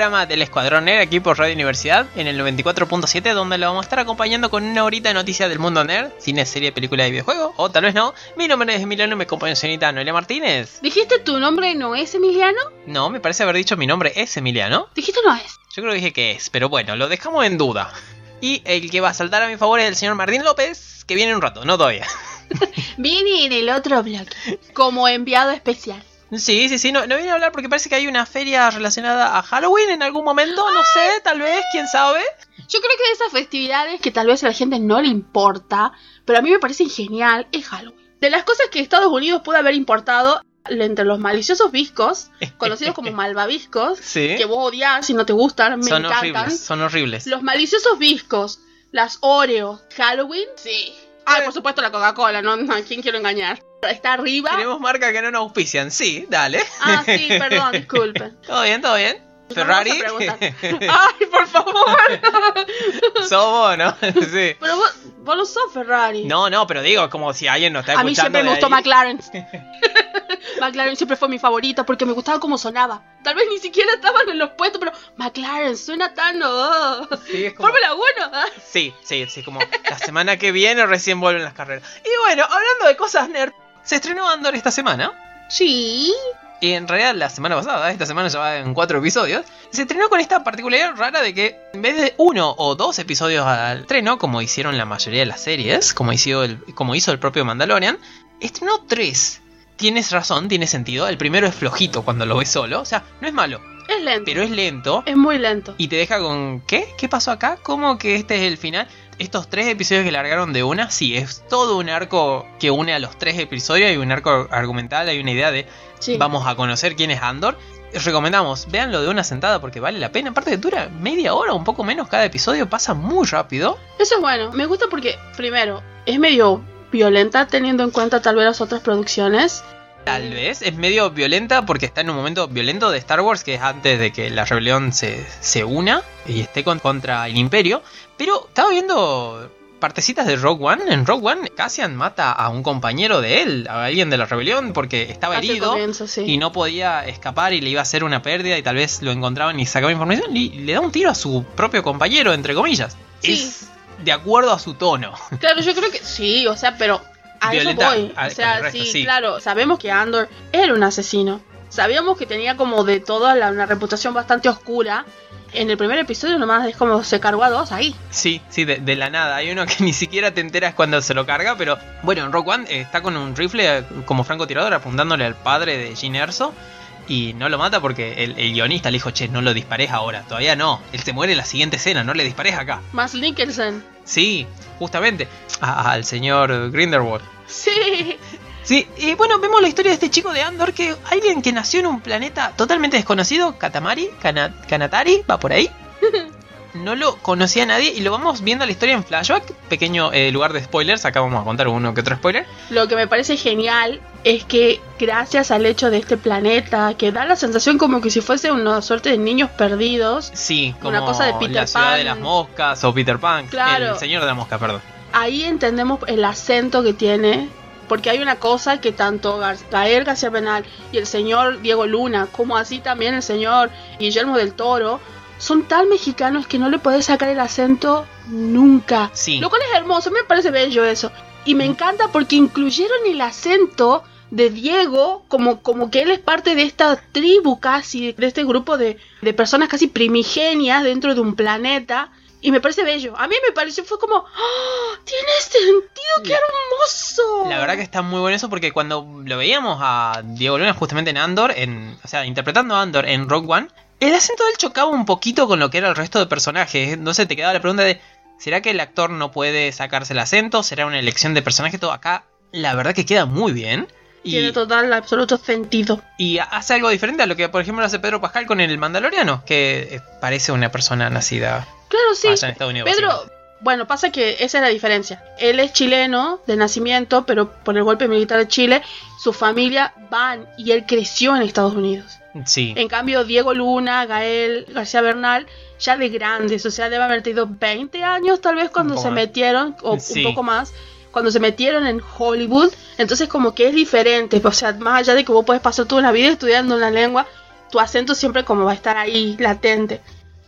Programa del Escuadrón Nerd aquí por Radio Universidad en el 94.7 donde lo vamos a estar acompañando con una horita de noticias del mundo nerd, cine, serie, película y videojuego, o tal vez no. Mi nombre es Emiliano y me acompaña señorita Noelia Martínez. ¿Dijiste tu nombre no es Emiliano? No, me parece haber dicho mi nombre es Emiliano. Dijiste no es. Yo creo que dije que es, pero bueno, lo dejamos en duda. Y el que va a saltar a mi favor es el señor Martín López, que viene en un rato, no todavía. Viene en el otro bloque. Como enviado especial. Sí, sí, sí, no, no viene a hablar porque parece que hay una feria relacionada a Halloween en algún momento, no sé, tal vez, quién sabe. Yo creo que de esas festividades que tal vez a la gente no le importa, pero a mí me parecen genial, es Halloween. De las cosas que Estados Unidos puede haber importado entre los maliciosos viscos, conocidos como malvaviscos, Sí. que vos odias y no te gustan, me son encantan. horribles, son horribles. Los maliciosos viscos, las Oreo, Halloween, sí. Ay, por supuesto la Coca-Cola, ¿no? ¿A quién quiero engañar? Está arriba. Tenemos marca que no nos auspician, sí, dale. Ah, sí, perdón, disculpen. todo bien, todo bien. Ferrari. Ay, por favor. Somos, ¿no? sí. Pero vos, vos no sos Ferrari. No, no, pero digo, como si alguien nos está A mí escuchando. siempre me gustó ahí. McLaren. McLaren siempre fue mi favorito porque me gustaba cómo sonaba. Tal vez ni siquiera estaban en los puestos, pero McLaren suena tan. oh. Sí, es como- Fórmula 1. ah. Sí, sí, sí, como la semana que viene recién vuelven las carreras. Y bueno, hablando de cosas nerd, se estrenó Andor esta semana. Sí. Y en realidad la semana pasada, esta semana ya va en cuatro episodios, se estrenó con esta particularidad rara de que en vez de uno o dos episodios al estreno, como hicieron la mayoría de las series, como hizo el, como hizo el propio Mandalorian, estrenó tres. Tienes razón, tiene sentido. El primero es flojito cuando lo ves solo, o sea, no es malo, Es lento. pero es lento. Es muy lento. Y te deja con ¿qué? ¿Qué pasó acá? ¿Cómo que este es el final? Estos tres episodios que largaron de una, sí, es todo un arco que une a los tres episodios, hay un arco argumental, hay una idea de Sí. vamos a conocer quién es Andor. Recomendamos, véanlo de una sentada porque vale la pena. Aparte que dura media hora, un poco menos cada episodio, pasa muy rápido. Eso es bueno. Me gusta porque, primero, es medio violenta teniendo en cuenta tal vez las otras producciones. Tal vez es medio violenta porque está en un momento violento de Star Wars, que es antes de que la rebelión se, se una y esté con- contra el imperio. Pero estaba viendo partecitas de Rogue One. En Rogue One, Cassian mata a un compañero de él, a alguien de la rebelión, porque estaba herido comienzo, sí. y no podía escapar y le iba a hacer una pérdida y tal vez lo encontraban y sacaban información y le da un tiro a su propio compañero, entre comillas. Sí. Es de acuerdo a su tono. Claro, yo creo que sí, o sea, pero a eso voy. a- O sea, resto, sí. claro, sabemos que Andor era un asesino. Sabíamos que tenía como de toda la, una reputación bastante oscura. En el primer episodio nomás es como se cargó a dos ahí. Sí, sí, de, de la nada. Hay uno que ni siquiera te enteras cuando se lo carga, pero bueno, en Rock One eh, está con un rifle eh, como francotirador apuntándole al padre de Gene Erso y no lo mata porque el, el guionista le dijo, che, no lo dispares ahora, todavía no. Él se muere en la siguiente escena, no le dispares acá. Más Nicholson. Sí, justamente, a- al señor Grindelwald. Sí. Sí, y bueno, vemos la historia de este chico de Andor, que alguien que nació en un planeta totalmente desconocido, Katamari, Kana- Kanatari, va por ahí. No lo conocía nadie y lo vamos viendo la historia en flashback. Pequeño eh, lugar de spoilers, acá vamos a contar uno que otro spoiler. Lo que me parece genial es que gracias al hecho de este planeta, que da la sensación como que si fuese una suerte de niños perdidos, Sí, como Una cosa de Peter la ciudad Pan. de las moscas o Peter Pan. Claro. El señor de la mosca, perdón. ahí entendemos el acento que tiene. Porque hay una cosa que tanto Gar- Gael García Penal y el señor Diego Luna, como así también el señor Guillermo del Toro, son tan mexicanos que no le podés sacar el acento nunca. Sí. Lo cual es hermoso, me parece bello eso. Y me encanta porque incluyeron el acento de Diego como, como que él es parte de esta tribu casi, de este grupo de, de personas casi primigenias dentro de un planeta. Y me parece bello. A mí me pareció, fue como, ¡Ah! tiene sentido, qué hermoso. La verdad que está muy bueno eso porque cuando lo veíamos a Diego Luna justamente en Andor, en, o sea, interpretando a Andor en Rogue One, el acento de él chocaba un poquito con lo que era el resto de personajes. Entonces te quedaba la pregunta de, ¿será que el actor no puede sacarse el acento? ¿Será una elección de personaje? Todo acá, la verdad que queda muy bien. Y, Tiene total, absoluto sentido. y hace algo diferente a lo que, por ejemplo, hace Pedro Pascal con el Mandaloriano, que eh, parece una persona nacida Claro, sí. allá en Estados Unidos. Pedro. Bueno, pasa que esa es la diferencia. Él es chileno de nacimiento, pero por el golpe militar de Chile, su familia van y él creció en Estados Unidos. Sí. En cambio, Diego Luna, Gael García Bernal, ya de grandes, o sea, debe haber tenido 20 años tal vez cuando se metieron, o Sí. un poco más, cuando se metieron en Hollywood. Entonces, como que es diferente, o sea, más allá de que vos puedes pasar toda una vida estudiando una lengua, tu acento siempre como va a estar ahí latente.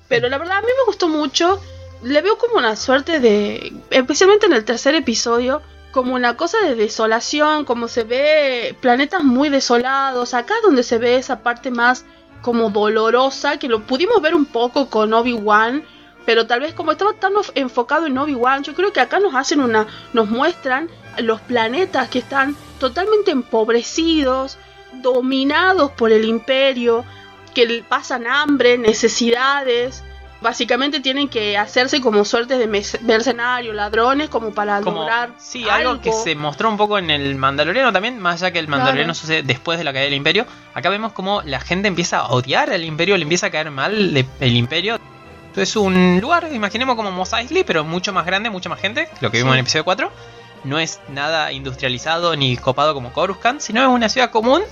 Pero la verdad, a mí me gustó mucho. Le veo como una suerte de, especialmente en el tercer episodio, como una cosa de desolación, como se ve planetas muy desolados. Acá es donde se ve esa parte más como dolorosa, que lo pudimos ver un poco con Obi-Wan, pero tal vez como estaba tan enfocado en Obi-Wan, yo creo que acá nos hacen una, nos muestran los planetas que están totalmente empobrecidos, dominados por el imperio, que pasan hambre, necesidades. Básicamente tienen que hacerse como suertes de mercenarios, ladrones, como para Como, lograr sí, algo, que se mostró un poco en el Mandaloriano también, más allá que el Mandaloriano Claro. sucede después de la caída del Imperio. Acá vemos como la gente empieza a odiar al Imperio, le empieza a caer mal el Imperio. Es un lugar, imaginemos como Mos Eisley, pero mucho más grande, mucha más gente, lo que vimos Sí. en el episodio 4. No es nada industrializado ni copado como Coruscant, sino es una ciudad común,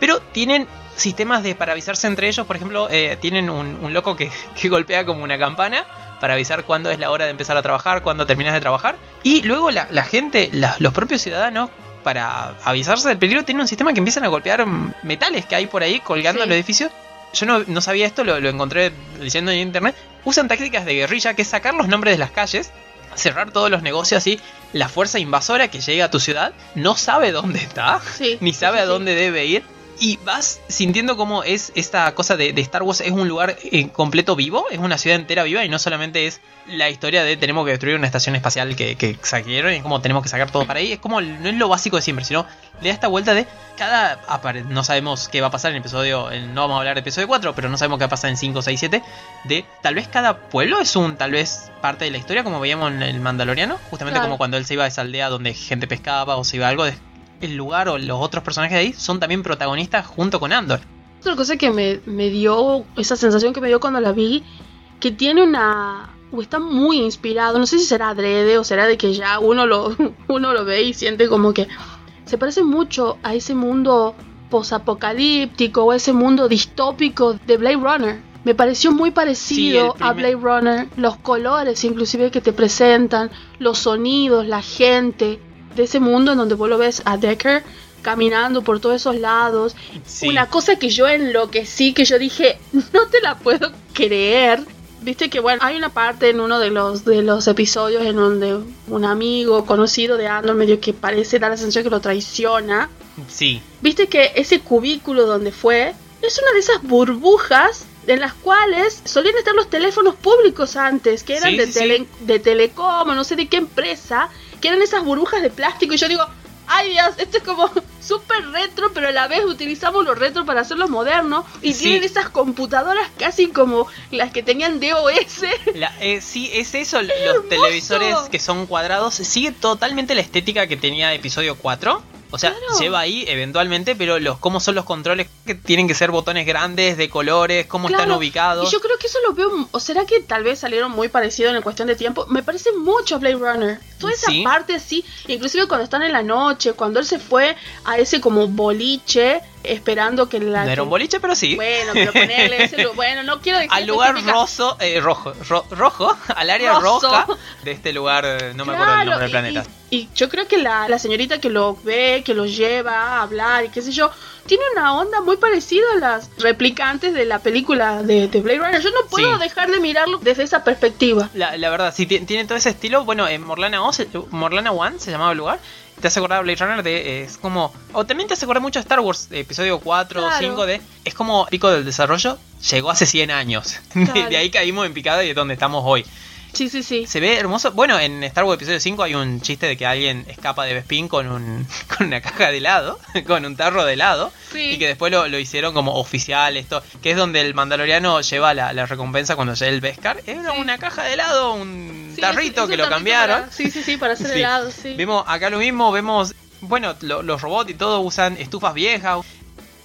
pero tienen sistemas de para avisarse entre ellos. Por ejemplo, eh, tienen un, un loco que, que golpea como una campana para avisar cuándo es la hora de empezar a trabajar, cuándo terminas de trabajar. Y luego la, la gente, la- los propios ciudadanos, para avisarse del peligro, tienen un sistema que empiezan a golpear metales que hay por ahí colgando Sí. en los edificios. Yo no, no sabía esto, lo, lo encontré leyendo en internet. Usan tácticas de guerrilla, que es sacar los nombres de las calles, cerrar todos los negocios así. La fuerza invasora que llega a tu ciudad no sabe dónde está Sí, ni sabe sí, a sí. dónde debe ir. Y vas sintiendo cómo es esta cosa de, de Star Wars, es un lugar en completo vivo, es una ciudad entera viva y no solamente es la historia de tenemos que destruir una estación espacial que, que saquearon y es como tenemos que sacar todo para ahí. Es como, no es lo básico de siempre, sino le da esta vuelta de cada... No sabemos qué va a pasar en el episodio, no vamos a hablar de episodio 4, pero no sabemos qué va a pasar en 5, 6, 7. De tal vez cada pueblo es un, tal vez parte de la historia, como veíamos en el Mandaloriano, justamente Claro. como cuando él se iba a esa aldea donde gente pescaba o se iba a algo de el lugar o los otros personajes de ahí son también protagonistas junto con Andor. Otra cosa que me, me dio, esa sensación que me dio cuando la vi, que tiene una... o está muy inspirado, no sé si será adrede o será de que ya uno lo, uno lo ve y siente como que se parece mucho a ese mundo posapocalíptico o ese mundo distópico de Blade Runner. Me pareció muy parecido Sí, a Blade Runner, los colores inclusive que te presentan, los sonidos, la gente, de ese mundo en donde vos lo ves a Decker caminando por todos esos lados. Sí. Una cosa que yo enloquecí, que yo dije, no te la puedo creer. Viste que bueno, hay una parte en uno de los de los episodios en donde un amigo conocido de Andor medio que parece dar la sensación que lo traiciona. Sí, Viste que ese cubículo donde fue es una de esas burbujas en las cuales solían estar los teléfonos públicos antes, que eran Sí, de, sí, sí. tele- de Telecom no sé de qué empresa, que eran esas burbujas de plástico. Y yo digo, ay Dios, esto es como súper retro, pero a la vez utilizamos lo retro para hacerlo moderno. Y Sí. tienen esas computadoras casi como las que tenían DOS. La- eh, sí, es eso, los hermoso! televisores que son cuadrados, sigue totalmente la estética que tenía episodio 4. O sea, Claro. lleva ahí eventualmente, pero los cómo son los controles que tienen que ser botones grandes, de colores, cómo están ubicados. Y yo creo que eso lo veo. ¿O será que tal vez salieron muy parecidos en cuestión de tiempo? Me parece mucho a Blade Runner. Toda esa Sí. parte así, inclusive cuando están en la noche, cuando él se fue a ese como boliche esperando que la. no era un boliche, pero sí. Bueno, pero ponerle ese Bueno, no quiero decir. al lugar roso, eh, rojo, ro- rojo, al área Roso. roja de este lugar, eh, no me acuerdo el nombre del planeta. Y, y yo creo que la, la señorita que lo ve, que lo lleva a hablar y qué sé yo, tiene una onda muy parecida a las replicantes de la película de, de Blade Runner. Yo no puedo Sí. dejar de mirarlo desde esa perspectiva. La, la verdad, sí, ti- tiene todo ese estilo. Bueno, en Morlana, O, se- Morlana One se llamaba el lugar. Te hace acordar a Blade Runner de. eh, es como. O también te hace acordar mucho a Star Wars, de episodio 4 o Claro. 5 de. Es como pico del desarrollo. Llegó hace 100 años. De-. De, ahí caímos en picada y es donde estamos hoy. Sí, sí, sí. Se ve hermoso. Bueno, en Star Wars episodio 5 hay un chiste de que alguien escapa de Bespin con, un, con una caja de helado. Con un tarro de helado. Sí. Y que después lo, lo hicieron como oficial, esto, que es donde el mandaloriano lleva la, la recompensa cuando llega el Beskar. Era Sí. una caja de helado, un Sí, tarrito es- es que un lo cambiaron. para- sí, sí, sí, para hacer helado, sí. Vemos acá lo mismo, vemos, bueno, lo- los robots y todo usan estufas viejas.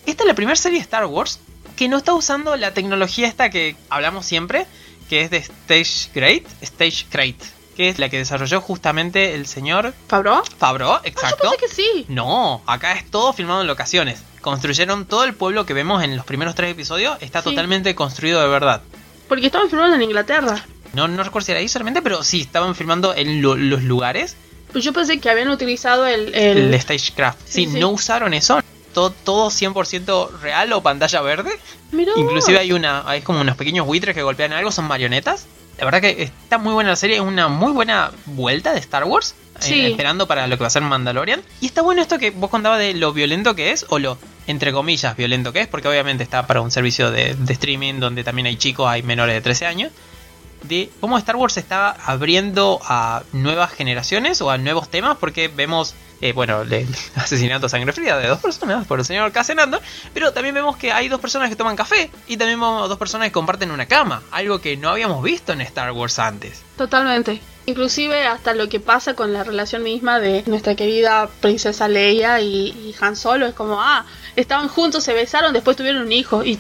Esta es la primera serie de Star Wars que no está usando la tecnología esta que hablamos siempre, que es de Stage Crate, Stage Crate. que es la que desarrolló justamente el señor ¿Fabro? Fabro, Ah, yo exacto. pensé que sí. No, acá es todo filmado en locaciones. Construyeron todo el pueblo que vemos en los primeros tres episodios, está Sí. totalmente construido de verdad. Porque estaban filmando en Inglaterra. No, no recuerdo si era ahí solamente, pero sí, estaban filmando en lo- los lugares Pues yo pensé que habían utilizado el... el- el Stagecraft. Sí, Sí, sí. no usaron eso. Todo, todo 100% real o pantalla verde. Mirá Inclusive hay una hay como unos pequeños buitres que golpean algo, son marionetas. La verdad que está muy buena la serie, es una muy buena vuelta de Star Wars. eh, esperando para lo que va a ser Mandalorian. Y está bueno esto que vos contabas de lo violento que es, o lo, entre comillas, violento que es, porque obviamente está para un servicio de, de streaming donde también hay chicos, hay menores de 13 años. De cómo Star Wars está abriendo a nuevas generaciones o a nuevos temas, porque vemos, eh, bueno, el asesinato a sangre fría de dos personas por el señor Cassian Andor, pero también vemos que hay dos personas que toman café y también vemos dos personas que comparten una cama, algo que no habíamos visto en Star Wars antes. Totalmente. Inclusive hasta lo que pasa con la relación misma de nuestra querida princesa Leia y, y Han Solo es como, ah, estaban juntos, se besaron, después tuvieron un hijo y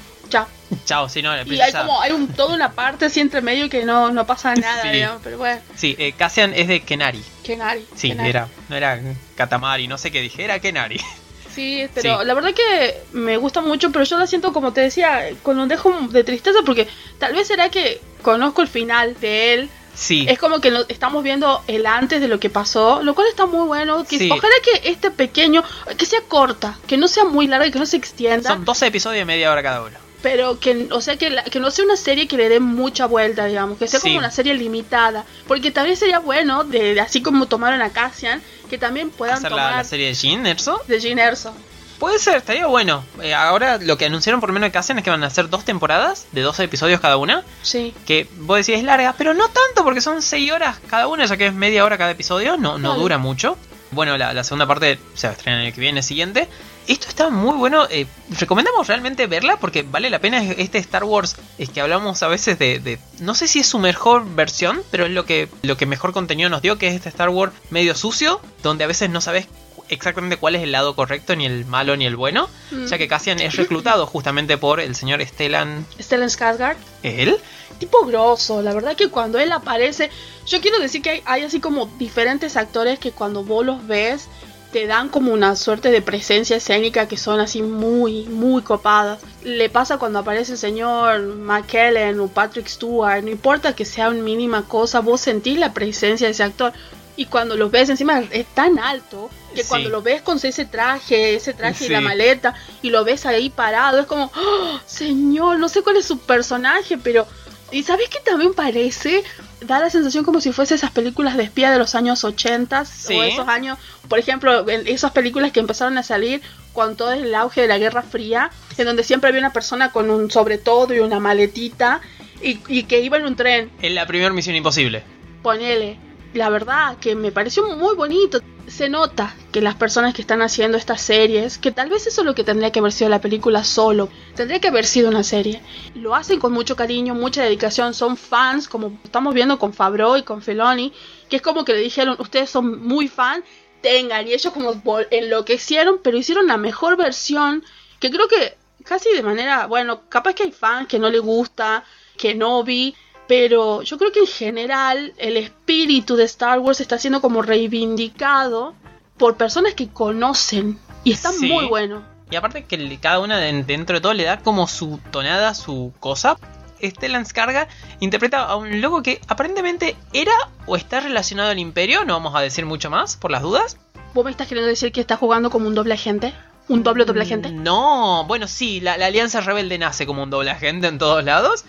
Chao, si no, la Y hay como, hay un, toda una parte así entre medio que no, no pasa nada, Sí. digamos, pero bueno, Sí, eh, Cassian es de Kenari. Kenari. Sí, Kenari. era, no era Katamari, no sé qué dije, era Kenari. Sí, pero Sí. la verdad que me gusta mucho, pero yo la siento como te decía, con un dejo de tristeza porque tal vez será que conozco el final de él. Sí, Es como que lo- estamos viendo el antes de lo que pasó, lo cual está muy bueno. Que Sí. Ojalá que este pequeño, que sea corta, que no sea muy larga y que no se extienda, son 12 episodios de media hora cada uno. Pero que, o sea, que, la- que no sea una serie que le dé mucha vuelta, digamos, que sea Sí. como una serie limitada, porque también sería bueno, de, así como tomaron a Cassian, que también puedan Hacer la, tomar la serie de Jin Erso. de Gene Erso. Puede ser, estaría bueno. Eh, ahora lo que anunciaron por menos de Cassian es que van a hacer dos temporadas de 12 episodios cada una. Sí. Que vos decís es larga, pero no tanto porque son 6 horas cada una, ya que es media hora cada episodio, no, no Vale. dura mucho. Bueno, la, la segunda parte se va a estrenar el que viene, siguiente. Esto está muy bueno, eh, recomendamos realmente verla porque vale la pena este Star Wars es que hablamos a veces de, de- no sé si es su mejor versión, pero es lo que, lo que mejor contenido nos dio, que es este Star Wars medio sucio, donde a veces no sabes exactamente cuál es el lado correcto, ni el malo ni el bueno, Mm. ya que Cassian es reclutado justamente por el señor Stellan, Stellan Skarsgård. él, tipo grosso, la verdad que cuando él aparece, yo quiero decir que hay, hay así como diferentes actores que cuando vos los ves te dan como una suerte de presencia escénica que son así muy, muy copadas. Le pasa cuando aparece el señor McKellen o Patrick Stewart, no importa que sea una mínima cosa, vos sentís la presencia de ese actor. Y cuando los ves encima es tan alto que Sí. cuando lo ves con ese traje, ese traje y la maleta, y lo ves ahí parado, es como, ¡Oh, señor, no sé cuál es su personaje, pero... ¿Y sabes qué también parece? Da la sensación como si fuese esas películas de espía de los años 80 Sí. o esos años, por ejemplo, en esas películas que empezaron a salir con todo el auge de la Guerra Fría, en donde siempre había una persona con un sobre todo y una maletita y, y que iba en un tren. en la primera Misión Imposible. Ponele, la verdad que me pareció muy bonito. Se nota que las personas que están haciendo estas series, que tal vez eso es lo que tendría que haber sido la película solo, tendría que haber sido una serie. Lo hacen con mucho cariño, mucha dedicación, son fans, como estamos viendo con Fabro y con Feloni, que es como que le dijeron, ustedes son muy fan, tengan, y ellos como enloquecieron, pero hicieron la mejor versión, que creo que casi de manera, bueno, capaz que hay fans que no le gusta, que no vi, pero yo creo que en general el espíritu de Star Wars está siendo como reivindicado por personas que conocen y está Sí. muy bueno. Y aparte que cada una de- dentro de todo le da como su tonada, su cosa. Stellan Skarga interpreta a un loco que aparentemente era o está relacionado al imperio, no vamos a decir mucho más por las dudas. ¿Vos me estás queriendo decir que está jugando como un doble agente? ¿Un doble doble agente? No, bueno, sí, la, la Alianza Rebelde nace como un doble agente en todos lados.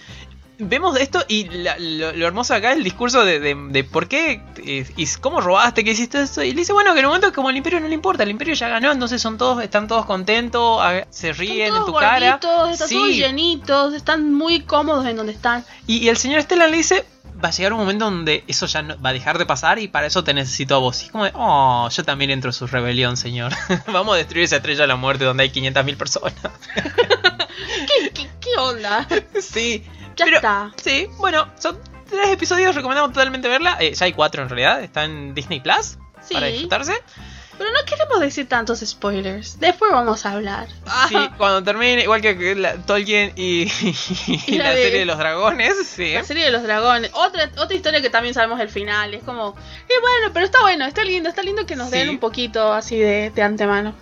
Vemos esto y la- lo, lo hermoso acá es el discurso de, de- de por qué eh, y cómo robaste, que hiciste esto. Y le dice, bueno, que en un momento como el imperio no le importa, el imperio ya ganó, entonces son todos, están todos contentos, se ríen Están en tu cara. están Sí. todos llenitos, están muy cómodos en donde están. Y, y el señor Stellan le dice, va a llegar un momento donde eso ya no- va a dejar de pasar y para eso te necesito a vos. Y es como de, oh, yo también entro en su rebelión, señor. Vamos a destruir esa estrella de la muerte donde hay 500.000 personas. ¿Qué, qué, qué onda? sí. Ya pero- está. Sí, bueno, son tres episodios, recomendamos totalmente verla. Eh, ya hay cuatro en realidad, está en Disney Plus Sí. para disfrutarse. Pero no queremos decir tantos spoilers. Después vamos a hablar. Sí, cuando termine, igual que la, Tolkien y, y la, la de- serie de los dragones, sí. La serie de los dragones. Otra, otra historia que también sabemos el final. Es como, eh, bueno, pero está bueno, está lindo, está lindo que nos den Sí. un poquito así de, de antemano.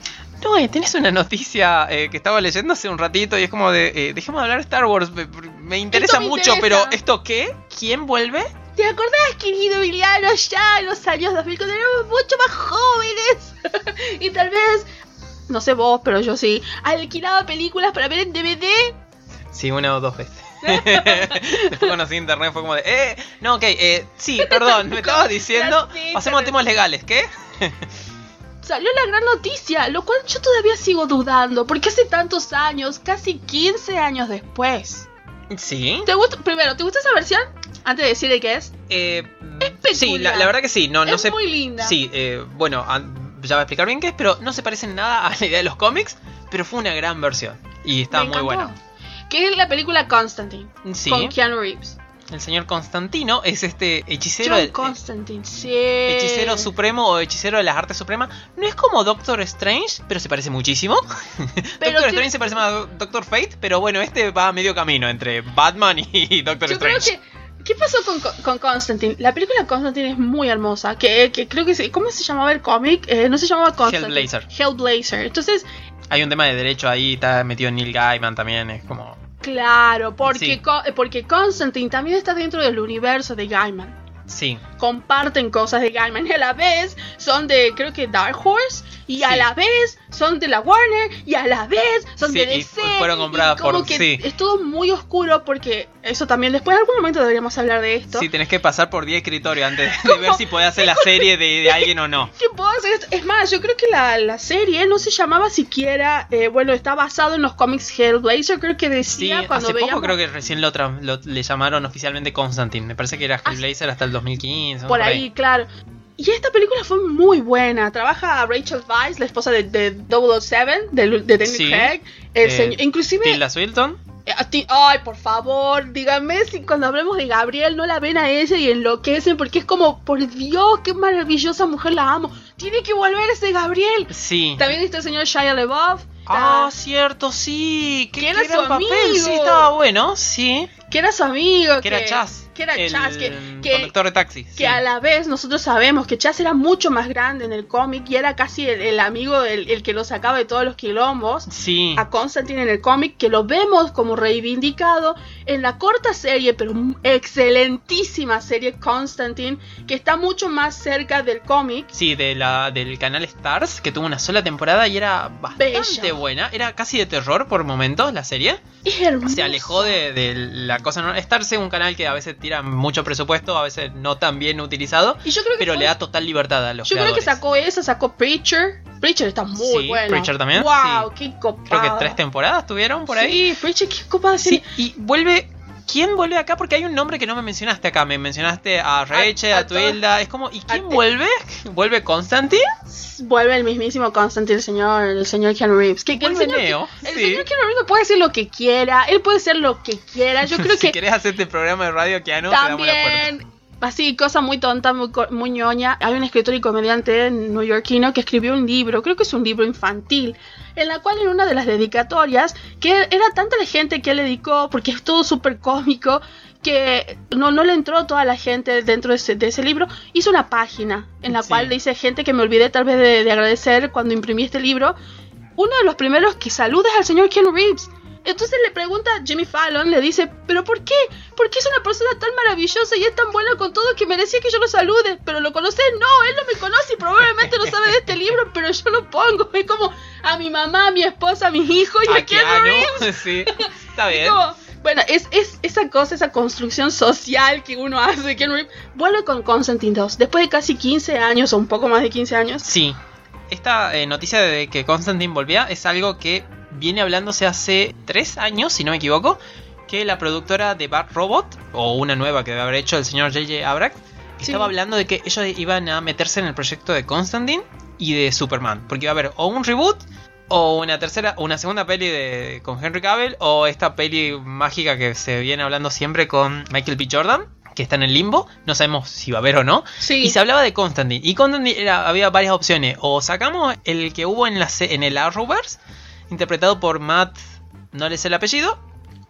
No, eh, tenés una noticia eh, que estaba leyendo hace un ratito y es como de, eh, dejemos de hablar de Star Wars, me, me interesa me mucho, interesa. pero ¿esto qué? ¿Quién vuelve? ¿Te acordás, querido Emiliano, ya en los años 2000 cuando éramos mucho más jóvenes? y tal vez, no sé vos, pero yo sí, alquilaba películas para ver en DVD. Sí, una o dos veces. Después conocí internet, fue como de, eh, no, ok, eh, sí, perdón, me estabas diciendo, pasemos a temas legales, ¿qué? Salió la gran noticia, lo cual yo todavía sigo dudando, porque hace tantos años, casi 15 años después. Sí. ¿Te gusta, primero, ¿te gusta esa versión? Antes de decir de qué es. Eh, peculiar. sí, la, la verdad que sí, no, no es sé. muy linda. Sí, eh, bueno, an- ya voy a explicar bien qué es, pero no se parece en nada a la idea de los cómics, pero fue una gran versión. Y está Me muy bueno. Que es la película Constantine. Sí. Con Keanu Reeves. El señor Constantino es este hechicero John Constantine, sí. hechicero supremo o hechicero de las artes supremas. No es como Doctor Strange, pero se parece muchísimo. Doctor Strange se parece más a Doctor Fate, pero bueno, este va a medio camino entre Batman y Doctor Yo creo Strange. que. ¿Qué pasó con, con Constantine? La película Constantine es muy hermosa. Que, que creo que. ¿Cómo se llamaba el cómic? Eh, no se llamaba Constantine. Hellblazer. Hellblazer. Entonces, Hay un tema de derecho ahí, está metido Neil Gaiman también, es como... claro, porque, Sí. Co- eh, porque Constantine también está dentro del universo de Gaiman. Sí, Comparten cosas de Gaiman y a la vez son de, creo que Dark Horse. Y a Sí. la vez son de la Warner. Y a la vez son Sí, de y DC. fu- fueron compradas como por- que sí. Es todo muy oscuro porque eso también. Después en algún momento deberíamos hablar de esto. sí, tenés que pasar por 10 escritorios antes de ver si podés hacer la serie de, de alguien o no. ¿Qué puedo hacer esto? Es más, yo creo que la, la serie no se llamaba siquiera. eh, bueno, está basado en los cómics Hellblazer. Creo que Sí, decía cuando hace veíamos. poco creo que recién lo, lo- le llamaron oficialmente Constantine. Me parece que era Hellblazer hasta el 2015. Por ahí, claro. Y esta película fue muy buena. Trabaja Rachel Weisz, la esposa de, de 007, de, de Daniel Sí. Craig. El Eh, señor- inclusive. Tilda Swilton. eh, a ti- ay, por favor, díganme si cuando hablemos de Gabriel no la ven a ella y enloquecen porque es como, por Dios, qué maravillosa mujer la amo. Tiene que volver ese Gabriel. Sí. También está el señor Shia LaBeouf. Ah, cierto, sí. Que era su papel. amigo. Sí, estaba bueno, sí. que era su amigo. Que era Chaz. Que era el Chaz. Que, que, conductor de taxi. que sí. a la vez nosotros sabemos que Chaz era mucho más grande en el cómic y era casi el, el amigo, el, el que lo sacaba de todos los quilombos. Sí. A Constantine en el cómic, que lo vemos como reivindicado en la corta serie, pero excelentísima serie Constantine, que está mucho más cerca del cómic. Sí, de la, del canal Stars, que tuvo una sola temporada y era bastante Bella. Buena. Era casi de terror por momentos la serie. Se alejó de, de la cosa. No, Stars es un canal que a veces tira mucho presupuesto, a veces no tan bien utilizado, Y yo creo que pero fue- le da total libertad a los Yo creo que sacó esa, sacó Preacher. Preacher está muy Sí, bueno. Preacher también, Wow, sí. qué copado. Creo que tres temporadas tuvieron por ahí. Sí, Preacher, qué copada Sí, serie. y vuelve. ¿Quién vuelve acá? Porque hay un nombre que no me mencionaste acá. Me mencionaste a Rachel, a a, Twilda. Es como, ¿y quién vuelve? ¿Vuelve Constantine? Vuelve el mismísimo Constantine, el señor, el señor Keanu Reeves. Que, que el, señor, el sí. señor Keanu Reeves puede decir lo que quiera, él puede ser lo que quiera. Yo creo si que querés hacer este programa de radio, que no, te damos la puerta. Así, cosa muy tonta, muy, muy ñoña. Hay un escritor y comediante neoyorquino que escribió un libro, creo que es un libro infantil, en la cual en una de las dedicatorias, que era tanta la gente que él dedicó, porque es todo súper cómico, que no, no le entró toda la gente dentro de ese, de ese libro, hizo una página en la Sí. cual dice gente que me olvidé tal vez de, de agradecer cuando imprimí este libro. Uno de los primeros que saluda es al señor Keanu Reeves. Entonces le pregunta a Jimmy Fallon, le dice, ¿pero por qué? ¿Por qué es una persona tan maravillosa y es tan buena con todo que merecía que yo lo salude? ¿Pero lo conoces? No, él no me conoce y probablemente no sabe de este libro, pero yo lo pongo. Es como a mi mamá, a mi esposa, a mis hijos y a, A Keanu Reeves. Sí. Está bien. Como, bueno, es, es esa cosa, esa construcción social que uno hace de Keanu Reeves. Vuelve con Constantine 2, después de casi 15 años o un poco más de 15 años. Sí. Esta eh, noticia de que Constantine volvía es algo que viene hablándose hace tres años, si no me equivoco, que la productora de Bad Robot, o una nueva que debe haber hecho el señor J.J. Abrams, Sí. estaba hablando de que ellos iban a meterse en el proyecto de Constantine y de Superman, porque iba a haber o un reboot o una tercera, una segunda peli de con Henry Cavill o esta peli mágica que se viene hablando siempre con Michael B. Jordan, que está en el limbo, no sabemos si va a haber o no. Sí. Y se hablaba de Constantine. Y Constantine era, había varias opciones. O sacamos el que hubo en, la, en el Arrowverse, interpretado por Matt, no le sé el apellido.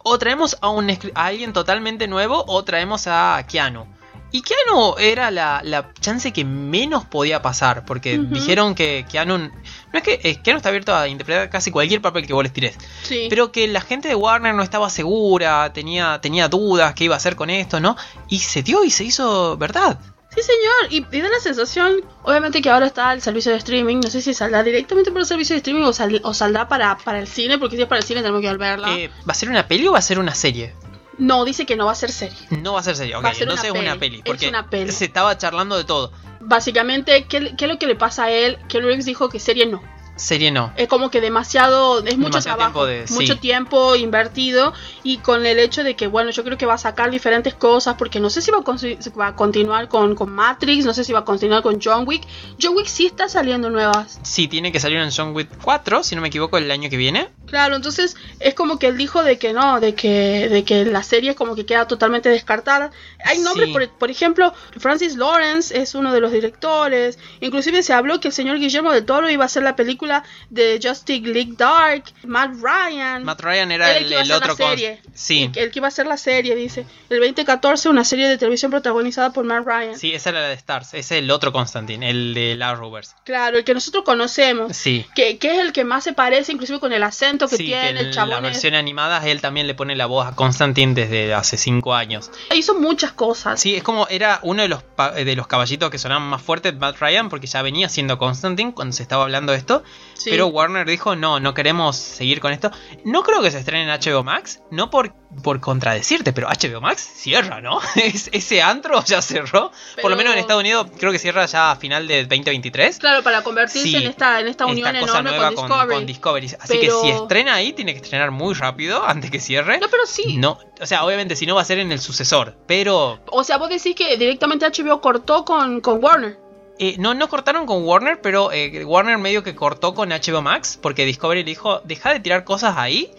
O traemos a, un, a alguien totalmente nuevo, o traemos a Keanu. Y Keanu era la, la chance que menos podía pasar, porque dijeron que Keanu... No es que eh, Keanu está abierto a interpretar casi cualquier papel que vos les tires. Sí. Pero que la gente de Warner no estaba segura, tenía, tenía dudas qué iba a hacer con esto, ¿no? Y se dio y se hizo verdad. Sí, señor. Y, y da la sensación, obviamente que ahora está el servicio de streaming. No sé si saldrá directamente por el servicio de streaming o, sal- o saldrá para, para el cine, porque si es para el cine tenemos que verla. Eh, ¿Va a ser una peli o va a ser una serie? No, dice que no va a ser serie. No va a ser serie, ok. Va a ser entonces una es una peli, peli. es Porque una peli. se estaba charlando de todo. Básicamente, ¿qué, ¿qué es lo que le pasa a él? Que Reeves dijo que serie no. Serie no. Es como que demasiado, es mucho trabajo, tiempo de- sí. mucho tiempo invertido y con el hecho de que, bueno, yo creo que va a sacar diferentes cosas porque no sé si va a, consi- va a continuar con, con Matrix, no sé si va a continuar con John Wick. John Wick sí está saliendo nuevas. Sí, tiene que salir en John Wick 4, si no me equivoco, el año que viene. Claro, entonces es como que él dijo de que no, de que, de que la serie es como que queda totalmente descartada. Hay nombres, Sí. por, por ejemplo, Francis Lawrence es uno de los directores. Inclusive se habló que el señor Guillermo del Toro iba a hacer la película de Justice League Dark, Matt Ryan. Matt Ryan era el, que iba a el hacer otro la con- serie. Sí. El, el que iba a hacer la serie, dice. El 2014, una serie de televisión protagonizada por Matt Ryan. Sí, esa era la de Stars. Ese es el otro Constantine, el de la Arrowverse. Claro, el que nosotros conocemos. Sí. Que, que es el que más se parece, inclusive con el acento que Sí, tiene, que el en chabón. es- versiones animadas él también le pone la voz a Constantine desde hace 5 años. Hizo muchas cosas. Sí, es como era uno de los, de los caballitos que sonaban más fuertes, Matt Ryan, porque ya venía siendo Constantine cuando se estaba hablando de esto. Sí. Pero Warner dijo, no, no queremos seguir con esto. No creo que se estrene en HBO Max, no por, por contradecirte, pero HBO Max cierra, ¿no? Es- ese antro ya cerró. Por lo menos en Estados Unidos creo que cierra ya a final de 2023. Claro, para convertirse Sí, en esta, en esta unión cosa enorme nueva con Discovery. con Discovery. Así Pero- que si estrena ahí, tiene que estrenar muy rápido antes que cierre. No, pero sí. No, o sea, obviamente si no va a ser en el sucesor, pero O sea, vos decís que directamente HBO cortó con, con Warner. Eh, no, no cortaron con Warner, pero eh, Warner medio que cortó con HBO Max porque Discovery le dijo, deja de tirar cosas ahí.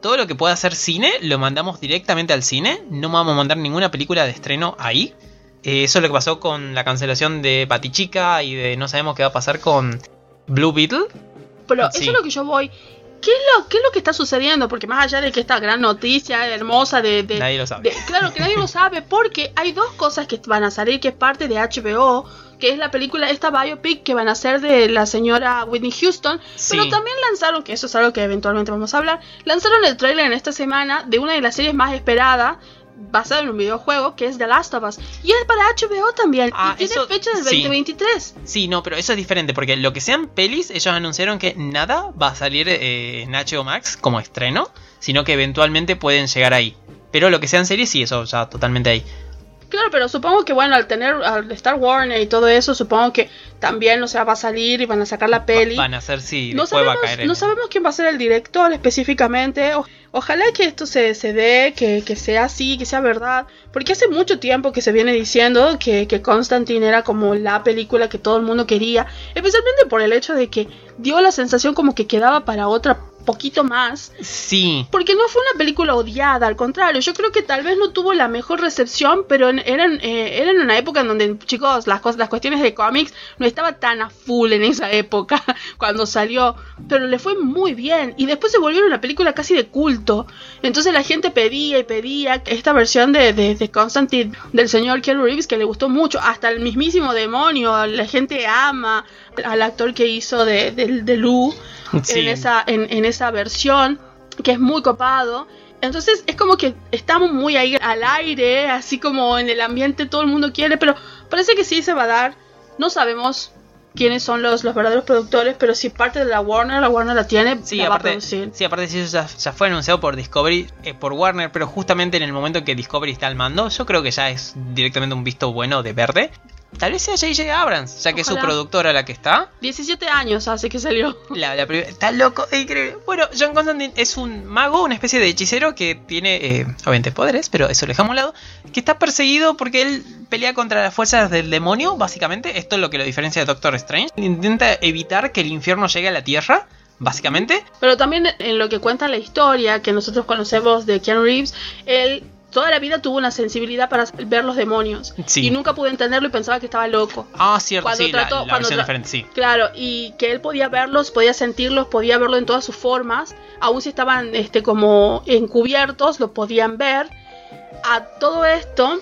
Todo lo que pueda hacer cine lo mandamos directamente al cine. No vamos a mandar ninguna película de estreno ahí. Eh, eso es lo que pasó con la cancelación de Batichica y de no sabemos qué va a pasar con Blue Beetle. Pero Sí. eso es lo que yo voy. ¿Qué es, lo, ¿Qué es lo que está sucediendo? Porque más allá de que esta gran noticia hermosa de... de- Nadie lo sabe. de- claro que nadie lo sabe porque hay dos cosas que van a salir que es parte de HBO, que es la película, esta biopic que van a hacer de la señora Whitney Houston, Sí. pero también lanzaron, que eso es algo que eventualmente vamos a hablar, lanzaron el trailer en esta semana de una de las series más esperadas basada en un videojuego que es The Last of Us y es para HBO también Ah, y tiene eso- fecha del sí. 2023 Sí, no, pero eso es diferente, porque lo que sean pelis, ellos anunciaron que nada va a salir eh, en HBO Max como estreno, sino que eventualmente pueden llegar ahí. Pero lo que sean series, sí, eso ya totalmente ahí. Claro, pero supongo que bueno, al tener al Star Warner y todo eso, supongo que también, o sea, va a salir y van a sacar la peli. Van a hacer si no después va a sabemos, caer en... no sabemos quién va a ser el director específicamente. O- ojalá que esto se, se dé, que, que sea así, que sea verdad. Porque hace mucho tiempo que se viene diciendo que, que Constantine era como la película que todo el mundo quería. Especialmente por el hecho de que dio la sensación como que quedaba para otra poquito más. Sí, Porque no fue una película odiada, al contrario, yo creo que tal vez no tuvo la mejor recepción, pero en, eran, eh, era en una época en donde, chicos, las, cosas, las cuestiones de cómics no estaba tan a full en esa época cuando salió, pero le fue muy bien. Y después se volvió una película casi de culto, entonces la gente pedía y pedía esta versión de, de, de Constantine del señor Keanu Reeves que le gustó mucho, hasta el mismísimo demonio, la gente ama al actor que hizo de, de, de Lou Sí. en, esa, en, en esa versión, que es muy copado. Entonces es como que estamos muy ahí al aire, así como en el ambiente todo el mundo quiere, pero parece que sí se va a dar. No sabemos quiénes son los, los verdaderos productores, pero si parte de la Warner, la Warner la tiene, Sí, la va a aparte, producir. sí, aparte si eso ya, ya fue anunciado por Discovery, eh, por Warner, pero justamente en el momento en que Discovery está al mando, yo creo que ya es directamente un visto bueno de verde. Tal vez sea J.J. Abrams, ya que es su Ojalá. productora la que está. 17 años hace que salió. La, la primera- está loco, es increíble. Bueno, John Constantine es un mago, una especie de hechicero que tiene, eh, obviamente, poderes, pero eso lo dejamos a un lado. Que está perseguido porque él pelea contra las fuerzas del demonio, básicamente. Esto es lo que lo diferencia de Doctor Strange. Intenta evitar que el infierno llegue a la tierra, básicamente. Pero también en lo que cuenta la historia que nosotros conocemos de Keanu Reeves, él toda la vida tuvo una sensibilidad para ver los demonios. Sí. Y nunca pude entenderlo y pensaba que estaba loco. Ah, cierto, Cuando sí, la- trató- la, cuando versión tra- diferente, sí. Claro, y que él podía verlos, podía sentirlos, podía verlo en todas sus formas, aun si estaban este, como encubiertos, lo podían ver. A todo esto,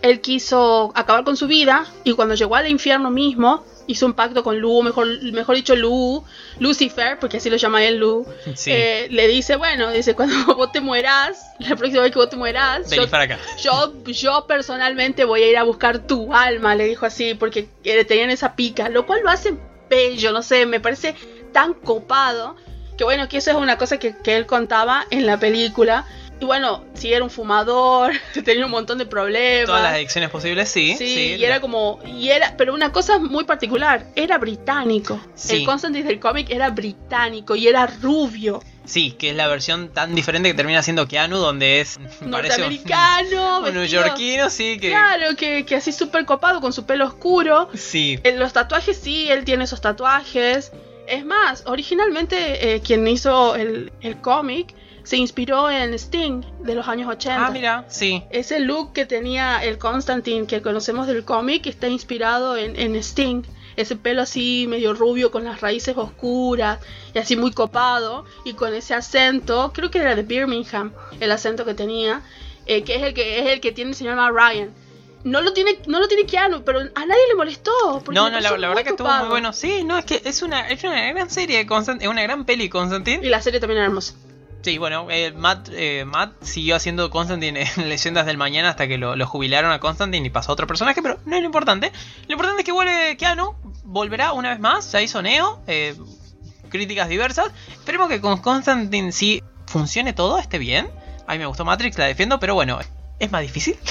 él quiso acabar con su vida y cuando llegó al infierno mismo, hizo un pacto con Lu, mejor, mejor dicho Lu, Lucifer, porque así lo llama él Lu, Sí. eh, le dice, bueno, dice, cuando vos te mueras, la próxima vez que vos te mueras, yo- para acá. yo, yo personalmente voy a ir a buscar tu alma, le dijo así, porque eh, tenían esa pica, lo cual lo hace bello, no sé, me parece tan copado, que bueno, que eso es una cosa que, que él contaba en la película. Y bueno, si era un fumador, tenía un montón de problemas. Todas las adicciones posibles, sí. Sí, y era como, y era, pero una cosa muy particular, era británico. Sí. El Constantine del cómic era británico y era rubio, Sí, que es la versión tan diferente que termina siendo Keanu, donde es. un- norteamericano, Un, vestido- neoyorquino, sí, que. Claro, que, que así súper copado con su pelo oscuro. Sí. En los tatuajes sí, él tiene esos tatuajes. Es más, originalmente eh, quien hizo el, el cómic se inspiró en Sting de los años 80. Ah, mira, sí. Ese look que tenía el Constantine que conocemos del cómic está inspirado en, en Sting. Ese pelo así medio rubio con las raíces oscuras y así muy copado y con ese acento, creo que era de Birmingham, el acento que tenía, eh, que es el que es el que tiene el señor Matt Ryan. No lo tiene, no lo tiene Keanu, pero a nadie le molestó. porque No, no, la, verdad que estuvo muy bueno. Sí, no, es que es una, es una gran serie es una gran peli Constantine. Y la serie también era hermosa. Sí, bueno, eh, Matt, eh, Matt siguió haciendo Constantine en Leyendas del Mañana hasta que lo, lo jubilaron a Constantine y pasó a otro personaje, pero no es lo importante. Lo importante es que vuelve Keanu, volverá una vez más, ya hizo Neo, eh, críticas diversas. Esperemos que con Constantine sí funcione todo, esté bien. A mí me gustó Matrix, la defiendo, pero bueno, es más difícil.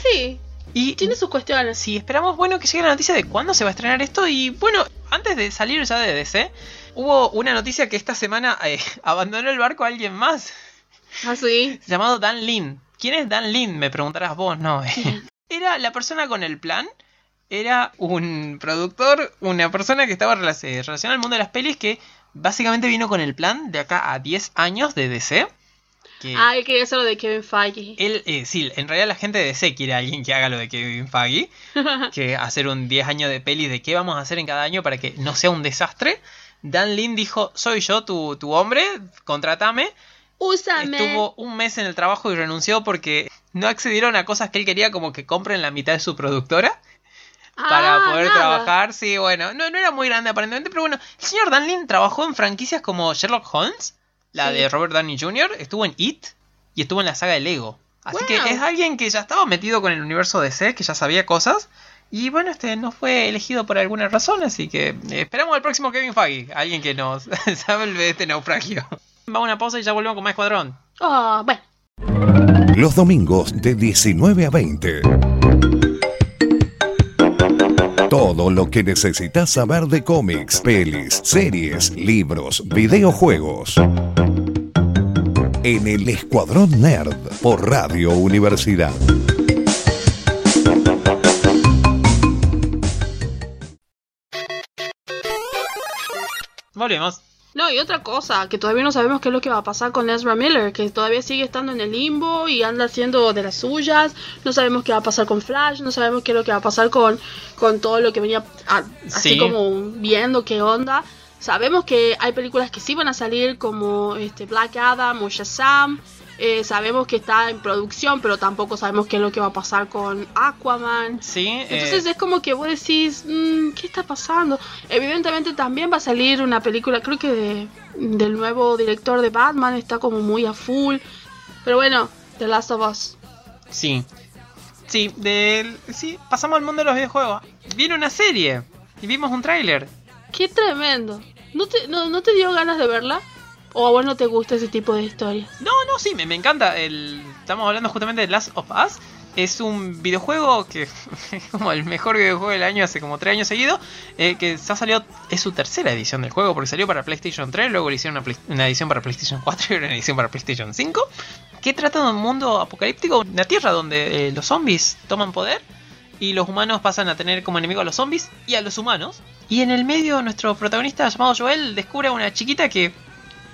Sí, Y tiene sus cuestiones. Sí, esperamos, bueno, que llegue la noticia de cuándo se va a estrenar esto. Y bueno, antes de salir ya de DC, hubo una noticia que esta semana eh, abandonó el barco a alguien más, Así. llamado Dan Lin. ¿Quién es Dan Lin? Me preguntarás vos, no. Era la persona con el plan. Era un productor, una persona que estaba eh, relacionada al mundo de las pelis que básicamente vino con el plan de acá a 10 años de DC. Que Ah, él quería hacer lo de Kevin Feige. él, eh, sí, en realidad la gente de DC quiere a alguien que haga lo de Kevin Feige. que hacer un 10 años de pelis de qué vamos a hacer en cada año para que no sea un desastre. Dan Lin dijo, soy yo tu, tu hombre, contratame. Úsame. Estuvo un mes en el trabajo y renunció porque no accedieron a cosas que él quería como que compren la mitad de su productora para Ah, poder nada. trabajar. Sí, bueno, no, no era muy grande aparentemente, pero bueno, el señor Dan Lin trabajó en franquicias como Sherlock Holmes, la Sí. de Robert Downey Jr., estuvo en It y estuvo en la saga de Lego. Así que es alguien que ya estaba metido con el universo DC, que ya sabía cosas. Y bueno, este no fue elegido por alguna razón, así que eh, esperamos al próximo Kevin Feige, alguien que nos salve de este naufragio. Vamos a una pausa y ya volvemos con más Escuadrón. Ah, bueno. Los domingos de 19 a 20. Todo lo que necesitas saber de cómics, pelis, series, libros, videojuegos. En el Escuadrón Nerd por Radio Universidad. No, y otra cosa, que todavía no sabemos qué es lo que va a pasar con Ezra Miller, que todavía sigue estando en el limbo y anda haciendo de las suyas. No sabemos qué va a pasar con Flash, no sabemos qué es lo que va a pasar con, con todo lo que venía a- así Sí. como viendo qué onda. Sabemos que hay películas que sí van a salir como este Black Adam o Shazam. Eh, sabemos que está en producción, pero tampoco sabemos qué es lo que va a pasar con Aquaman. Sí, Entonces eh, es como que vos decís, mm, ¿qué está pasando? Evidentemente también va a salir una película, creo que de- del nuevo director de Batman, está como muy a full. Pero bueno, The Last of Us. sí. Sí, del, sí, pasamos al mundo de los videojuegos. Viene una serie y vimos un tráiler. ¡Qué tremendo! ¿No te, no, ¿No te dio ganas de verla? ¿O a vos no te gusta ese tipo de historias? No, no, sí, me, me encanta. El, estamos hablando justamente de Last of Us. Es un videojuego que es como el mejor videojuego del año hace como tres años seguidos. eh, que se ha salido, es su tercera edición del juego porque salió para PlayStation 3, luego le hicieron una edición para PlayStation 4 y una edición para PlayStation 5. Que trata de un mundo apocalíptico, una tierra donde eh, los zombies toman poder y los humanos pasan a tener como enemigo a los zombies y a los humanos. Y en el medio nuestro protagonista llamado Joel descubre a una chiquita que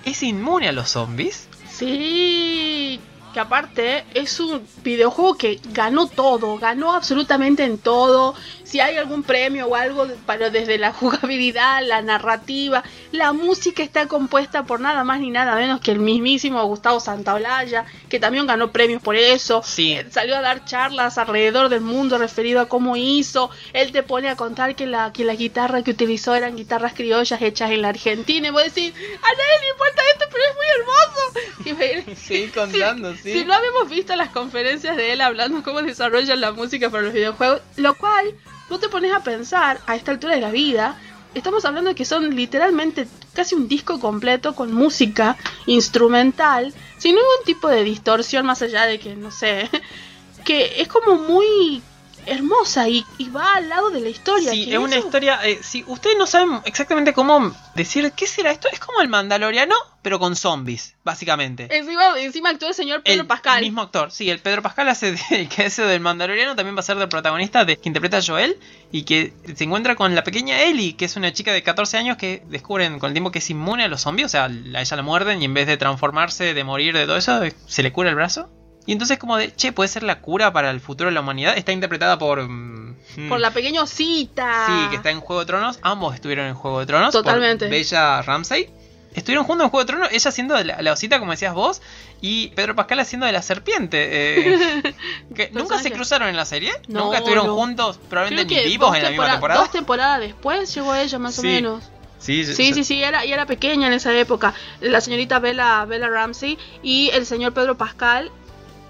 es inmune a los zombies. Sí. que aparte es un videojuego que ganó todo, ganó absolutamente en todo. Si hay algún premio o algo, pero desde la jugabilidad, la narrativa, la música está compuesta por nada más ni nada menos que el mismísimo Gustavo Santaolalla, que también ganó premios por eso. Sí. Eh, Salió a dar charlas alrededor del mundo referido a cómo hizo. Él te pone a contar que la, que la guitarra que utilizó eran guitarras criollas hechas en la Argentina. Y vos decís, a nadie le importa esto, pero es muy hermoso. Y me- Sí, contando, sí. si no habíamos visto las conferencias de él hablando cómo desarrollan la música para los videojuegos, lo cual vos te pones a pensar a esta altura de la vida, estamos hablando de que son literalmente casi un disco completo con música instrumental, sin ningún tipo de distorsión más allá de que, no sé, que es como muy hermosa y, y va al lado de la historia. Sí, es una eso- historia. Eh, si ustedes no saben exactamente cómo decir qué será esto, es como el Mandaloriano, pero con zombies, básicamente. Encima, encima actúa el señor Pedro el Pascal. mismo actor, sí, el Pedro Pascal hace de- el que hace del Mandaloriano, también va a ser del protagonista de, que interpreta a Joel y que se encuentra con la pequeña Ellie, que es una chica de 14 años que descubren con el tiempo que es inmune a los zombies, o sea, a ella la muerden y en vez de transformarse, de morir, de todo eso, se le cura el brazo. Y entonces como de, che, puede ser la cura para el futuro de la humanidad. Está interpretada por... mm, Por la pequeña osita. Sí, que está en Juego de Tronos. Ambos estuvieron en Juego de Tronos. Totalmente. Por Bella Ramsey. Estuvieron juntos en Juego de Tronos. Ella haciendo de la, la osita, como decías vos. Y Pedro Pascal haciendo de la serpiente. eh, que nunca se cruzaron en la serie. No, nunca estuvieron no. juntos. Probablemente ni vivos en la misma tempora- temporada. Dos temporadas después llegó ella, más o Sí. menos. Sí, Sí, sí, sí, era, y era pequeña en esa época. La señorita Bella, Bella Ramsey y el señor Pedro Pascal,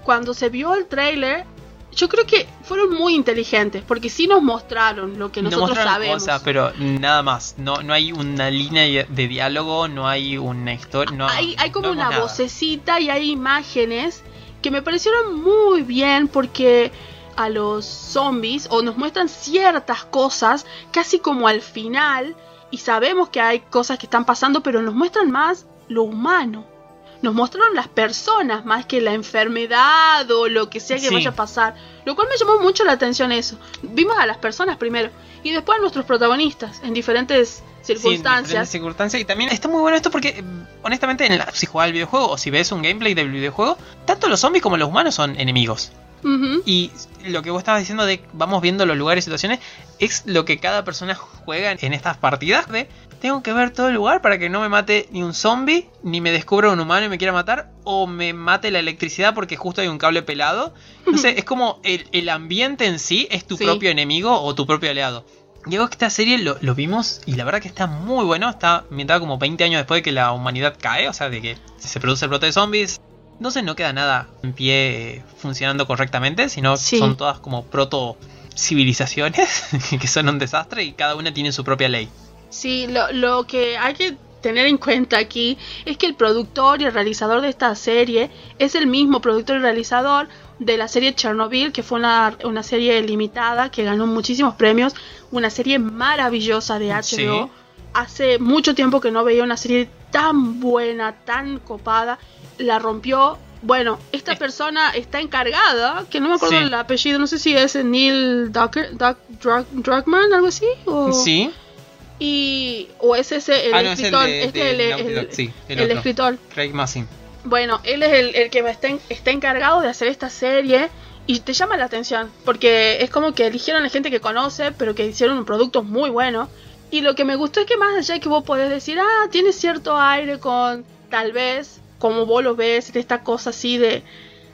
cuando se vio el tráiler, yo creo que fueron muy inteligentes, porque sí nos mostraron lo que Nos nosotros mostraron sabemos. cosas, pero nada más. No, no hay una línea de diálogo, no hay una historia. No, hay, hay como no una nada. vocecita y hay imágenes que me parecieron muy bien porque a los zombies o nos muestran ciertas cosas casi como al final y sabemos que hay cosas que están pasando pero nos muestran más lo humano. Nos mostraron las personas más que la enfermedad o lo que sea que Sí. vaya a pasar. Lo cual me llamó mucho la atención eso. Vimos a las personas primero y después a nuestros protagonistas en diferentes Sí, en circunstancias. diferentes circunstancias. Y también está muy bueno esto porque, eh, honestamente, en la- si jugás el videojuego o si ves un gameplay del videojuego, tanto los zombies como los humanos son enemigos. Y lo que vos estabas diciendo de vamos viendo los lugares y situaciones es lo que cada persona juega en estas partidas de tengo que ver todo el lugar para que no me mate ni un zombie, ni me descubra un humano y me quiera matar, o me mate la electricidad porque justo hay un cable pelado. Entonces es como el, el ambiente en sí es tu Sí. propio enemigo o tu propio aliado. Digo que esta serie lo, lo vimos y la verdad que está muy bueno. Está ambientada como 20 años después de que la humanidad cae, o sea, de que se produce el brote de zombies. Entonces no queda nada en pie eh, funcionando correctamente, sino Sí. son todas como proto civilizaciones que son un desastre y cada una tiene su propia ley. Sí, lo, lo que hay que tener en cuenta aquí es que el productor y el realizador de esta serie es el mismo productor y realizador de la serie Chernobyl, que fue una, una serie limitada que ganó muchísimos premios, una serie maravillosa de HBO. Sí. Hace mucho tiempo que no veía una serie tan buena, tan copada, la rompió. Bueno, esta Es- persona está encargada, que no me acuerdo Sí. el apellido, no sé si es Neil Druckmann, algo así. O... Sí. Y. O es ese el Ah, no, es el escritor. de- este de el, Naughty el- Dog, sí, el el otro. escritor. Craig Mazin. Bueno, él es el, el que me está, en- está encargado de hacer esta serie. Y te llama la atención. Porque es como que eligieron a gente que conoce. Pero que hicieron un producto muy bueno. Y lo que me gustó es que más allá de que vos podés decir. Ah, tiene cierto aire con. Tal vez. Como vos lo ves. De esta cosa así de.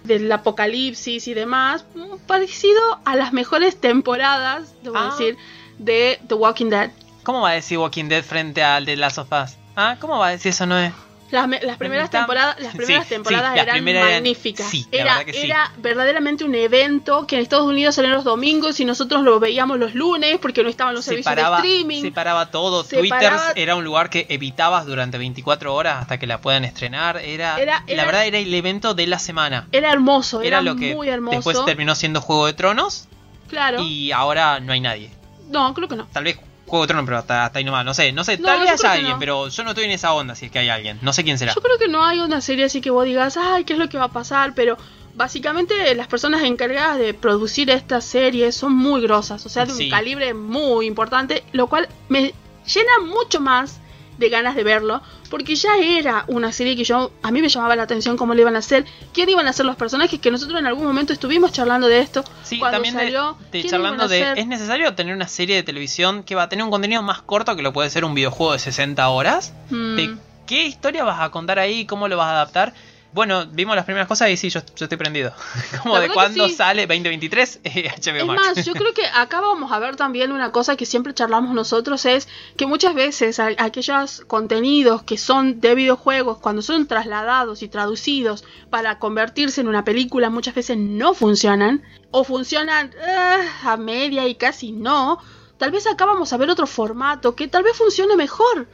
Del apocalipsis y demás. mm, Parecido a las mejores temporadas. Debo Ah. decir. De The Walking Dead. ¿Cómo va a decir Walking Dead frente al de Last of Us? ¿Ah? ¿Cómo va a decir eso, Noé? Las, me- las primeras Está- temporadas, las sí, primeras sí, temporadas las eran magníficas. sí, era, verdad sí. era verdaderamente un evento que en Estados Unidos salían los domingos y nosotros lo veíamos los lunes porque no estaban los servicios de streaming. separaba todo. Separaba- Twitter era un lugar que evitabas durante 24 horas hasta que la puedan estrenar. Era, Era- la verdad era el evento de la semana. Era hermoso, Era, era, lo que muy hermoso. después terminó siendo Juego de Tronos claro. y ahora no hay nadie. No, creo que no. Tal vez Juego de Tronos, pero hasta, hasta ahí nomás. No sé, no sé. No, tal vez haya alguien, no. pero yo no estoy en esa onda si es que hay alguien. No sé quién será. Yo creo que no hay una serie así que vos digas, ay, ¿qué es lo que va a pasar? Pero básicamente las personas encargadas de producir esta serie son muy grosas, o sea, de un Sí. calibre muy importante, lo cual me llena mucho más de ganas de verlo, porque ya era una serie que yo a mí me llamaba la atención cómo le iban a hacer, quién iban a ser los personajes que nosotros en algún momento estuvimos charlando de esto. Sí, cuando también de- salió, de, quién charlando de... ¿Es necesario tener una serie de televisión que va a tener un contenido más corto que lo puede ser un videojuego de 60 horas? Mm, ¿De qué historia vas a contar ahí? ¿Cómo lo vas a adaptar? Bueno, vimos las primeras cosas y sí, yo, yo estoy prendido. Como de cuándo sí. sale 2023 eh, HBO Es Max. más, yo creo que acá vamos a ver también una cosa que siempre charlamos nosotros, es que muchas veces a- aquellos contenidos que son de videojuegos, cuando son trasladados y traducidos para convertirse en una película, muchas veces no funcionan, o funcionan ah, a media y casi no. Tal vez acá vamos a ver otro formato que tal vez funcione mejor.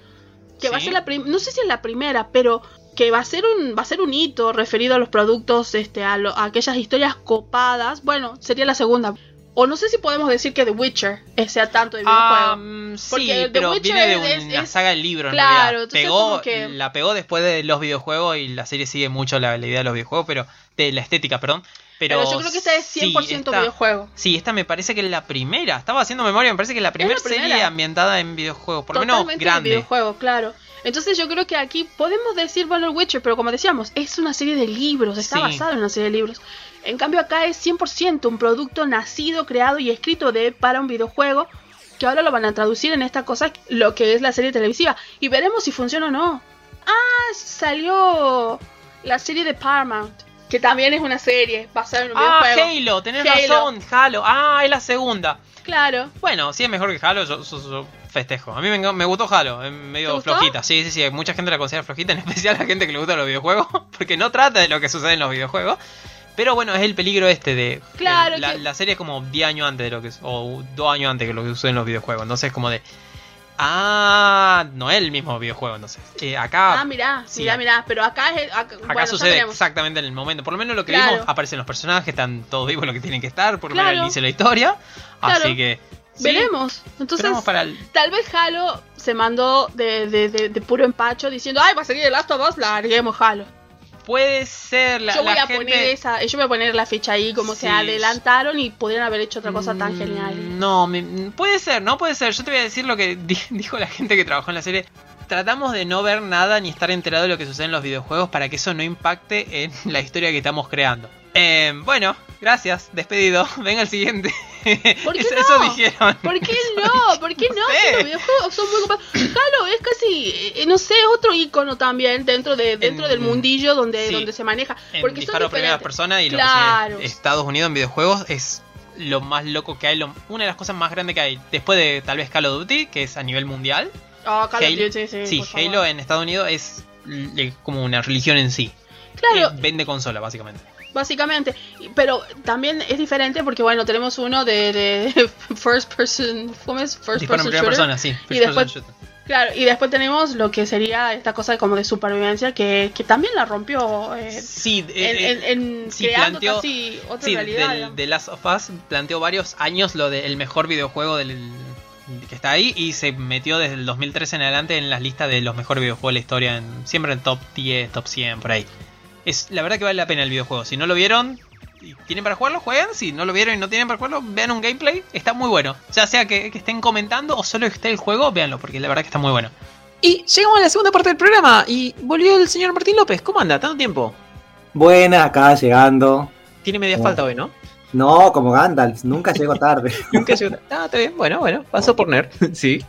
Que va a ser la no sé si es la primera, pero que va a ser un va a ser un hito referido a los productos este a, lo- a aquellas historias copadas bueno sería la segunda o no sé si podemos decir que The Witcher sea tanto de videojuego mm, sí, The pero Witcher viene de es- una es- saga de libro en claro, realidad. Pegó, que- La pegó después de los videojuegos y la serie sigue mucho la, la idea de los videojuegos, pero de la estética, perdón. Pero, pero, yo creo que esta es 100% sí, esta- videojuego Sí, esta me parece que es la primera. Estaba haciendo memoria, me parece que es la primera serie ambientada en videojuegos, por lo menos grande. videojuego claro entonces yo creo que aquí podemos decir el Witcher pero como decíamos es una serie de libros está Sí. basado en una serie de libros en cambio acá es 100% un producto nacido creado y escrito de para un videojuego que ahora lo van a traducir en esta cosa lo que es la serie televisiva y veremos si funciona o no ah salió la serie de Paramount que también es una serie basada en un Ah, videojuego Halo, tenés Halo. razón, Halo. Ah, es la segunda. claro Bueno, si es mejor que Halo, yo, yo- yo festejo. A mí me, me gustó Halo, es ¿Te medio flojita. Sí, sí, sí, mucha gente la considera flojita, en especial la gente que le gusta los videojuegos, porque no trata de lo que sucede en los videojuegos. Pero bueno, es el peligro este de... Claro el- la, que- la serie es como 10 años antes de lo que... O 2 años antes que lo que sucede en los videojuegos. Entonces es como de... Ah, no es el mismo videojuego, entonces. Eh, acá... ah mirá sí, mirá mirá pero acá es acá, Acá bueno, sucede exactamente en el momento. Por lo menos lo que Claro. vimos, aparecen los personajes, están todos vivos lo que tienen que estar, por lo Claro. menos inicio de la historia. Claro. Así que. Sí, Veremos. Entonces, esperamos para el. tal vez Halo se mandó de, de, de, de puro empacho diciendo, ay, va a seguir el Last of Us, larguemos Halo. Puede ser la, yo voy la a gente. poner esa, yo voy a poner la fecha ahí, como Sí. se adelantaron y pudieron haber hecho otra cosa tan Mm, genial. No, me- puede ser, no puede ser. Yo te voy a decir lo que di- dijo la gente que trabajó en la serie. Tratamos de no ver nada ni estar enterado de lo que sucede en los videojuegos para que eso no impacte en la historia que estamos creando. Eh, bueno, gracias, despedido. Venga el siguiente. ¿Por qué eso, no? eso dijeron. ¿Por qué no? ¿Por qué no? No sé. Si los videojuegos son muy copados. Halo es casi, eh, no sé, otro icono también dentro de dentro En- del mundillo donde, sí. donde se maneja. En Porque son disparo a primera persona y Claro. lo que es Estados Unidos en videojuegos es lo más loco que hay, lo- una de las cosas más grandes que hay. Después de tal vez Call of Duty, que es a nivel mundial. Ah, Call of Duty, sí, sí, favor. Halo en Estados Unidos es como una religión en sí. Claro, Eh, vende consola, básicamente. Básicamente, pero también es diferente porque bueno, tenemos uno de, de first person, ¿cómo es? First Disparo person shooter. persona, sí. Y después- person. Claro, y después tenemos lo que sería esta cosa de como de supervivencia que, que también la rompió eh, Sí, en, eh, en- en sí, creando planteó- casi otra sí, realidad. del, de Last of Us planteó varios años lo del mejor videojuego del que está ahí y se metió desde el 2013 en adelante en las listas de los mejores videojuegos de la historia, en, siempre en top 10, top 100, por ahí. Es la verdad que vale la pena el videojuego. Si no lo vieron y tienen para jugarlo, jueguen. Si no lo vieron y no tienen para jugarlo, vean un gameplay. Está muy bueno. Ya sea que, que estén comentando o solo que esté el juego, véanlo, porque la verdad que está muy bueno. Y llegamos a la segunda parte del programa y volvió el señor Martín López. ¿Cómo anda? ¿Tanto tiempo? Buena, acá llegando. Tiene media falta hoy, ¿no? No, como Gandalf, nunca llego tarde. Nunca llegó- Ah, está bien. Bueno, bueno. Pasó por Nerd. sí.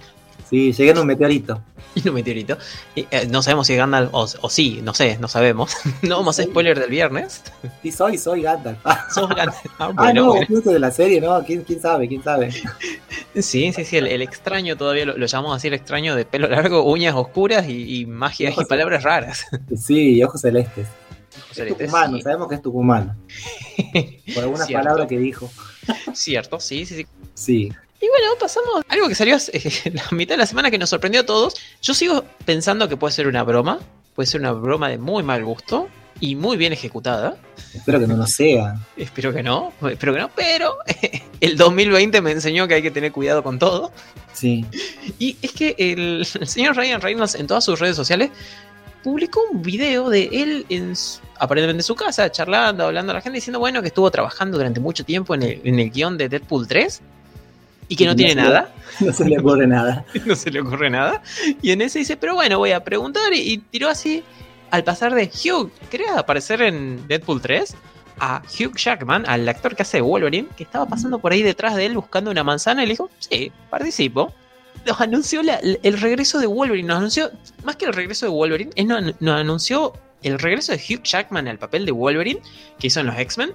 Sí, llegué en un meteorito. Y un meteorito. Y, eh, no sabemos si es Gandalf o, o sí, no sé, no sabemos. no vamos a hacer spoiler del viernes. Sí, soy, soy Gandalf. Ah, Sos Gandalf. Ah, ah, no, bueno. de la serie, ¿no? ¿Quién, quién sabe? ¿Quién sabe? Sí, sí, sí. El, el extraño todavía lo, lo llamamos así: el extraño de pelo largo, uñas oscuras y, y magia y palabras raras. Sí, ojos celestes. Es Celeste, tucumano, sí. sabemos que es tucumano. Por alguna Cierto. palabra que dijo. Cierto, sí, sí, sí. Sí. Y bueno, pasamos. Algo que salió eh, la mitad de la semana que nos sorprendió a todos. Yo sigo pensando que puede ser una broma. Puede ser una broma de muy mal gusto y muy bien ejecutada. Espero que no lo sea. Espero que no, espero que no, pero el 2020 me enseñó que hay que tener cuidado con todo. Sí. Y es que el, el señor Ryan Reynolds en todas sus redes sociales publicó un video de él en su- aparentemente en su casa, charlando, hablando a la gente, diciendo, bueno, que estuvo trabajando durante mucho tiempo en el, en el guion de Deadpool 3. Y que no tiene se- nada. No se le ocurre nada. no se le ocurre nada. Y en ese dice, pero bueno, voy a preguntar. Y, y tiró así, al pasar de Hugh, ¿querés aparecer en Deadpool 3? A Hugh Jackman, al actor que hace Wolverine, que estaba pasando por ahí detrás de él buscando una manzana, y le dijo, sí, participo. Nos anunció la- el regreso de Wolverine, nos anunció, más que el regreso de Wolverine, es nos, nos anunció el regreso de Hugh Jackman al papel de Wolverine que hizo en los X-Men.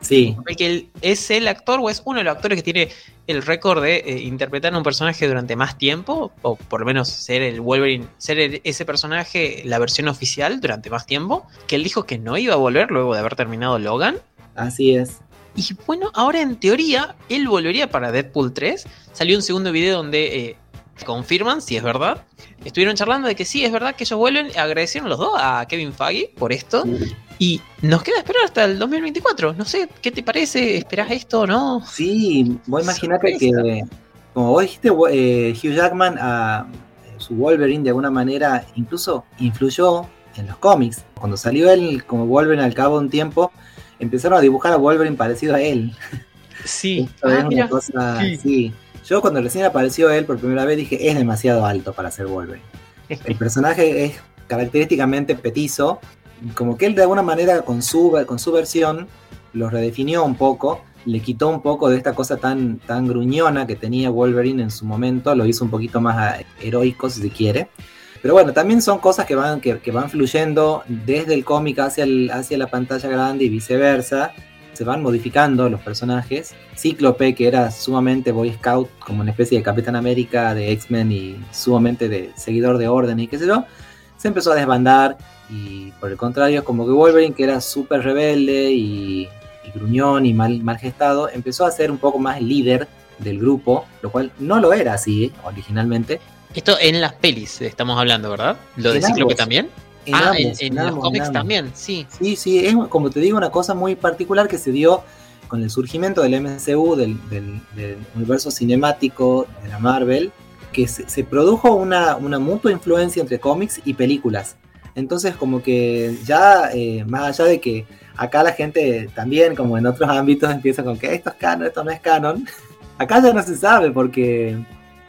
Sí, Porque él es el actor o es uno de los actores que tiene el récord de eh, interpretar a un personaje durante más tiempo, o por lo menos ser el Wolverine, ser el- ese personaje, la versión oficial durante más tiempo, que él dijo que no iba a volver luego de haber terminado Logan. así es. Y bueno, ahora en teoría, él volvería para Deadpool 3. Salió un segundo video donde eh, confirman si es verdad. Estuvieron charlando de que sí, es verdad que ellos vuelven. Agradecieron los dos a Kevin Feige por esto. Y nos queda esperar hasta el 2024. No sé, ¿qué te parece? ¿Esperás esto o no? Sí, vos imaginate que, como vos dijiste, eh, Hugh Jackman, a su Wolverine de alguna manera incluso influyó en los cómics. Cuando salió él como Wolverine al cabo de un tiempo, empezaron a dibujar a Wolverine parecido a él. Sí. Esto es Ah, una cosa, Sí. sí. Yo cuando recién apareció él por primera vez dije, es demasiado alto para ser Wolverine. El personaje es característicamente petizo, como que él de alguna manera con su, con su versión lo redefinió un poco, le quitó un poco de esta cosa tan, tan gruñona que tenía Wolverine en su momento, lo hizo un poquito más ah, heroico si se quiere. Pero bueno, también son cosas que van, que, van fluyendo desde el cómic hacia, el- hacia la pantalla grande y viceversa. Se van modificando los personajes. Cíclope, que era sumamente Boy Scout, como una especie de Capitán América de X-Men y sumamente de seguidor de orden y qué sé yo, se empezó a desbandar y por el contrario, como que Wolverine, que era súper rebelde y, y gruñón y mal, mal gestado, empezó a ser un poco más el líder del grupo, lo cual no lo era así ¿eh? originalmente. Esto en las pelis estamos hablando, ¿verdad? Lo de Cíclope también. En ah, ambos, en, en en los cómics también, sí. Sí, sí, es como te digo una cosa muy particular que se dio con el surgimiento del MCU, del, del- del universo cinemático de la Marvel, que se, se produjo una, una mutua influencia entre cómics y películas. Entonces como que ya, eh, más allá de que acá la gente también, como en otros ámbitos, empieza con que esto es canon, esto no es canon, acá ya no se sabe porque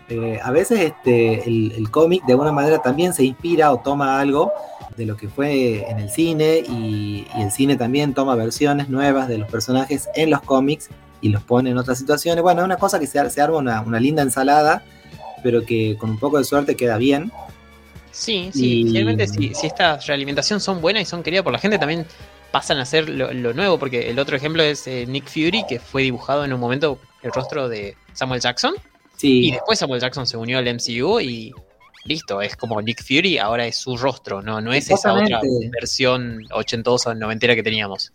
eh, a veces este, el, cómic de alguna manera también se inspira o toma algo de lo que fue en el cine y, el cine también toma versiones nuevas de los personajes en los cómics y los pone en otras situaciones. Bueno, es una cosa que se, se arma una linda ensalada, pero que con un poco de suerte queda bien. Sí, sí. Y- Finalmente, si, si estas realimentaciones son buenas y son queridas por la gente, también pasan a ser lo, lo nuevo. Porque el otro ejemplo es eh, Nick Fury, que fue dibujado en un momento el rostro de Samuel Jackson. Sí, Y después Samuel Jackson se unió al MCU y listo, es como Nick Fury, ahora es su rostro, no, no es esa otra versión ochentosa, noventera que teníamos.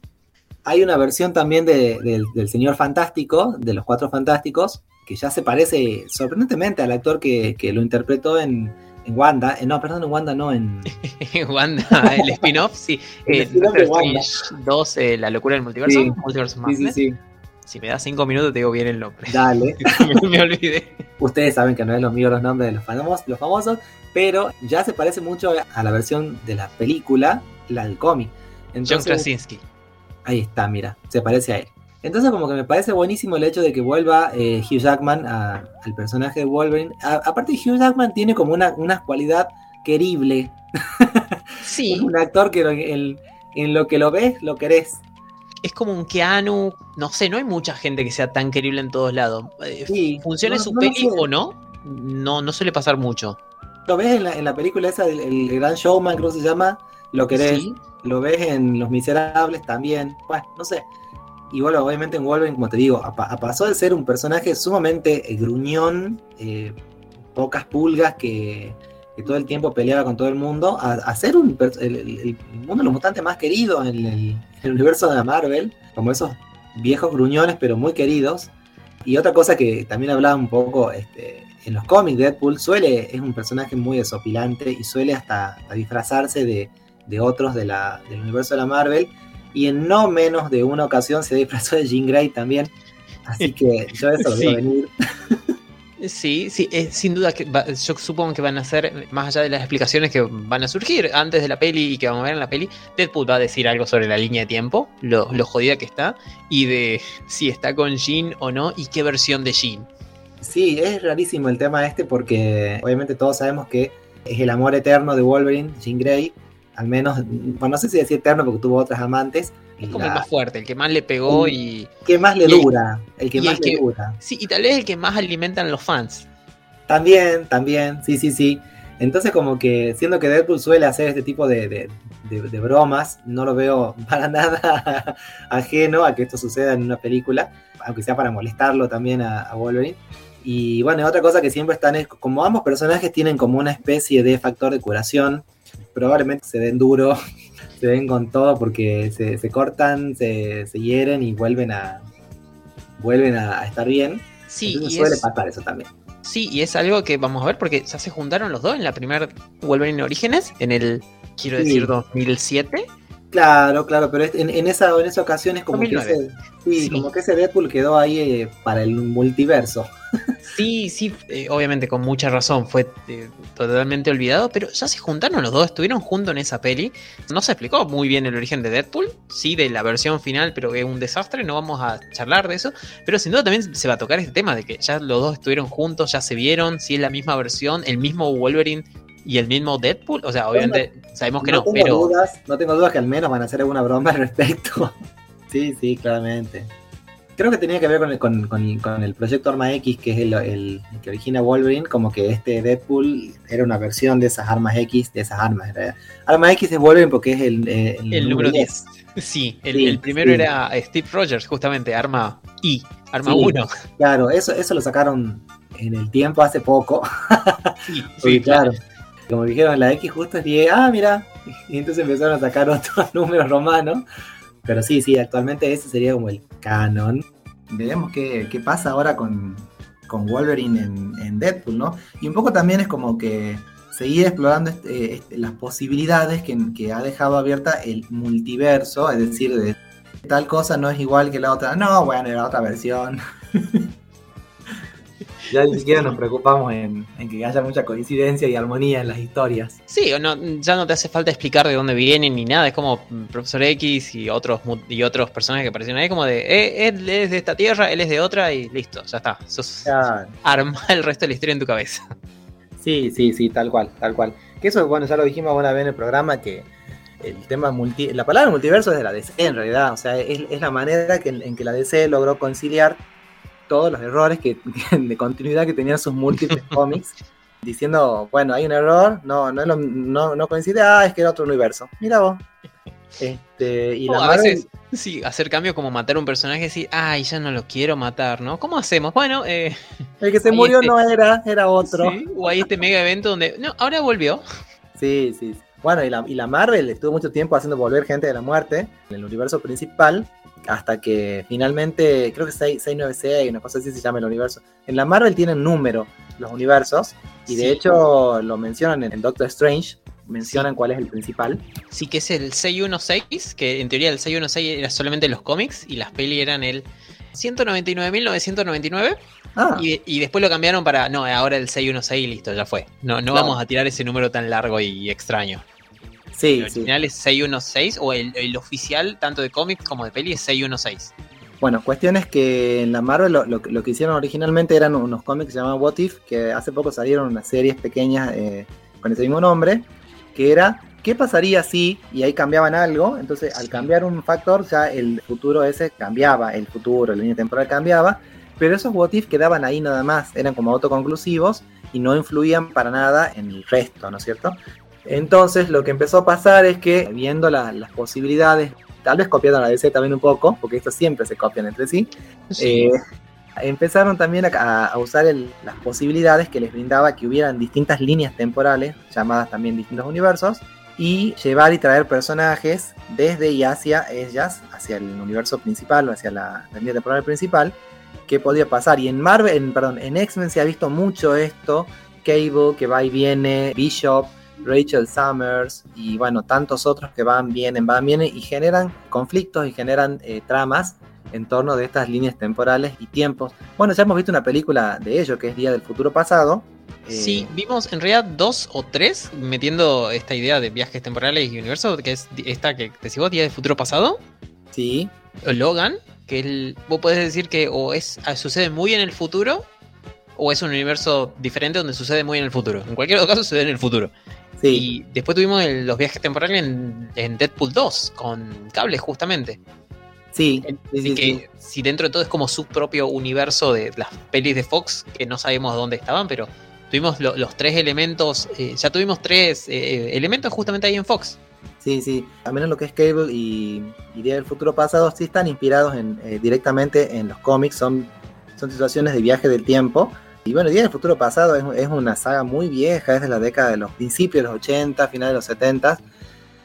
hay una versión también de- del, del Señor Fantástico, de los Cuatro Fantásticos, que ya se parece sorprendentemente al actor que, que lo interpretó en, en Wanda. eh, no, perdón, en Wanda no, en... Wanda, el spin-off, sí. El Eh, spin-off de Doctor Wanda. Strange 2, eh, La locura del multiverso. Sí. Multiverse Sí, sí, Si me das cinco minutos te digo bien el nombre. dale. me, me olvidé. Ustedes saben que no es lo mío los nombres de los famosos, los famosos, pero ya se parece mucho a la versión de la película, la del cómic. John Krasinski. ahí está, mira, se parece a él. Entonces como que me parece buenísimo el hecho de que vuelva eh, Hugh Jackman a- al personaje de Wolverine. A- aparte Hugh Jackman tiene como una, una cualidad querible. Es Sí, un actor que el- en lo que lo ves, lo querés. es como un Keanu. No sé, no hay mucha gente que sea tan querible en todos lados. Eh, Sí, Funcione no- su no peli sé. o no, no, no suele pasar mucho. Lo ves en la, en la película esa, del el Gran Showman, creo que se llama, lo querés. Sí. lo ves en Los Miserables también, bueno, no sé. Y bueno, obviamente en Wolverine, como te digo, pasó de ser un personaje sumamente eh, gruñón, eh, pocas pulgas que, todo el tiempo peleaba con todo el mundo, a, ser un, el, el- mundo de los mutantes más querido en el, universo de Marvel, como esos viejos gruñones pero muy queridos. Y otra cosa que también hablaba un poco este, en los cómics, Deadpool suele, es un personaje muy desopilante y suele hasta, hasta disfrazarse de, de otros de la, del universo de la Marvel. Y en no menos de una ocasión se disfrazó de Jean Grey también. Así que yo eso lo Sí. venir. Sí, sí, eh, sin duda que va- yo supongo que van a ser, más allá de las explicaciones que van a surgir antes de la peli y que vamos a ver en la peli, Deadpool va a decir algo sobre la línea de tiempo, lo, lo jodida que está, y de si está con Jean o no, y qué versión de Jean. Sí, es rarísimo el tema este porque obviamente todos sabemos que es el amor eterno de Wolverine, Jean Grey. Al menos, bueno, no sé si decir eterno porque tuvo otras amantes. Es como el más fuerte, el que más le pegó y. que más le el- dura. El que el más le dura. Sí, y tal vez el que más alimentan los fans. También, también, sí, sí, sí. Entonces como que siendo que Deadpool suele hacer este tipo de, de- de- de bromas, no lo veo para nada ajeno a que esto suceda en una película, aunque sea para molestarlo también a, a Wolverine. Y bueno, otra cosa que siempre están es, como ambos personajes tienen como una especie de factor de curación, probablemente se den duro, se den con todo porque se, se cortan, se, se hieren y vuelven a, vuelven a, a estar bien. Sí, Entonces y suele es, pasar eso también. sí, y es algo que vamos a ver porque ya se juntaron los dos en la primera Wolverine Orígenes, en el, quiero Sí. decir, 2007. Claro, claro, pero en, en esa, en esa ocasión es como que, 2009. ese, sí, Sí. como que ese Deadpool quedó ahí eh, para el multiverso. Sí, sí, eh, obviamente con mucha razón, fue eh, totalmente olvidado, pero ya se juntaron los dos, estuvieron juntos en esa peli. No se explicó muy bien el origen de Deadpool, sí, de la versión final, pero es un desastre, no vamos a charlar de eso. Pero sin duda también se va a tocar este tema de que ya los dos estuvieron juntos, ya se vieron, si es la misma versión, el mismo Wolverine y el mismo Deadpool. O sea, obviamente sabemos que no, tengo pero dudas, no tengo dudas que al menos van a hacer alguna broma al respecto. sí, sí, claramente. Creo que tenía que ver con el, con, con- con el proyecto Arma X, que es el, el que origina Wolverine, como que este Deadpool era una versión de esas armas X, de esas armas. Arma X es Wolverine porque es el, eh, el número 10. Sí, el, Sí, primero sí. era Steve Rogers, justamente, arma I, arma Sí. 1. Claro, eso, eso lo sacaron en el tiempo hace poco. Sí, Sí, claro. Como dijeron, la X justo es 10. Ah, mira. Y entonces empezaron a sacar otros números romanos. Pero sí, sí, actualmente ese sería como el canon. Veremos qué, qué pasa ahora con, con Wolverine en, en Deadpool, ¿no? Y un poco también es como que seguir explorando este- este- las posibilidades que, que ha dejado abierta el multiverso, es decir, de tal cosa no es igual que la otra. No, bueno, era otra versión. ya ni siquiera nos preocupamos en, en que haya mucha coincidencia y armonía en las historias. Sí, o no, ya no te hace falta explicar de dónde vienen ni nada. Es como Profesor X y otros y otros personajes que aparecieron ahí, como de eh, él es de esta tierra, él es de otra y listo, ya está. Sos, arma el resto de la historia en tu cabeza. Sí, sí, sí, tal cual, tal cual. Que eso, bueno, ya lo dijimos una vez en el programa que el tema multi, la palabra multiverso es de la DC en realidad, o sea, es, es la manera que, en que la DC logró conciliar todos los errores que, de continuidad que tenían sus múltiples cómics, diciendo, bueno, hay un error, no, no, no, no coincide, ah, es que era otro universo. Mira vos. Este, y la a Marvel- veces, sí, hacer cambio como matar a un personaje y decir, ay, ya no lo quiero matar, ¿no? ¿Cómo hacemos? Bueno, eh, el que se murió este- no era, era otro. sí, o hay este mega evento donde, no, ahora volvió. Sí, sí. sí. Bueno, y la, y la Marvel estuvo mucho tiempo haciendo volver gente de la muerte en el universo principal, hasta que finalmente, creo que 6, 696, una cosa así se llama el universo. En la Marvel tienen número los universos, y de Sí. hecho lo mencionan en el Doctor Strange, mencionan cuál es el principal. Sí, que es el 616, que en teoría el 616 era solamente los cómics y las peli eran el 199.999 Ah, y, y después lo cambiaron para, no, ahora el 616 y listo, ya fue. No, no vamos a tirar ese número tan largo y extraño. Sí, el sí. original es 616 o el, el oficial tanto de cómics como de peli es 616. Bueno, cuestión es que en la Marvel lo, lo- lo que hicieron originalmente eran unos cómics llamaban What If, que hace poco salieron unas series pequeñas eh, con ese mismo nombre, que era ¿qué pasaría si? Y ahí cambiaban algo, entonces al Sí. cambiar un factor ya el futuro ese cambiaba, el futuro, la línea temporal cambiaba, pero esos What If quedaban ahí nada más, eran como autoconclusivos y no influían para nada en el resto, ¿no es cierto? Entonces lo que empezó a pasar es que viendo la- las posibilidades, tal vez copiaron a DC también un poco, porque estos siempre se copian entre sí, Sí. eh, empezaron también a, a usar el- las posibilidades que les brindaba que hubieran distintas líneas temporales, llamadas también distintos universos, y llevar y traer personajes desde y hacia ellas, hacia el universo principal o hacia la, la línea temporal principal, que podía pasar. Y en Marvel, en, perdón, en X-Men se ha visto mucho esto, Cable que va y viene, Bishop, Rachel Summers y bueno, tantos otros que van, vienen, van, vienen y generan conflictos y generan eh, tramas en torno de estas líneas temporales y tiempos. Bueno, ya hemos visto una película de ello que es Día del Futuro Pasado. Eh, Sí, vimos en realidad dos o tres metiendo esta idea de viajes temporales y universo, que es esta que te sigo, Día del Futuro Pasado, Sí, Logan, que el- vos podés decir que o es sucede muy en el futuro o es un universo diferente donde sucede muy en el futuro. En cualquier caso sucede en el futuro. Sí, Y después tuvimos el- los viajes temporales en, en Deadpool 2, con cables justamente. sí, sí, que si dentro de todo es como su propio universo de las pelis de Fox, que no sabemos dónde estaban, pero tuvimos lo- los tres elementos, eh, ya tuvimos tres eh, elementos justamente ahí en Fox. Sí, sí. Al menos lo que es Cable y, y Día del Futuro Pasado sí están inspirados en, eh, directamente en los cómics. Son, son situaciones de viaje del tiempo. Y bueno, Día del Futuro Pasado es, es una saga muy vieja, es de la década de los principios de los 80, finales de los 70,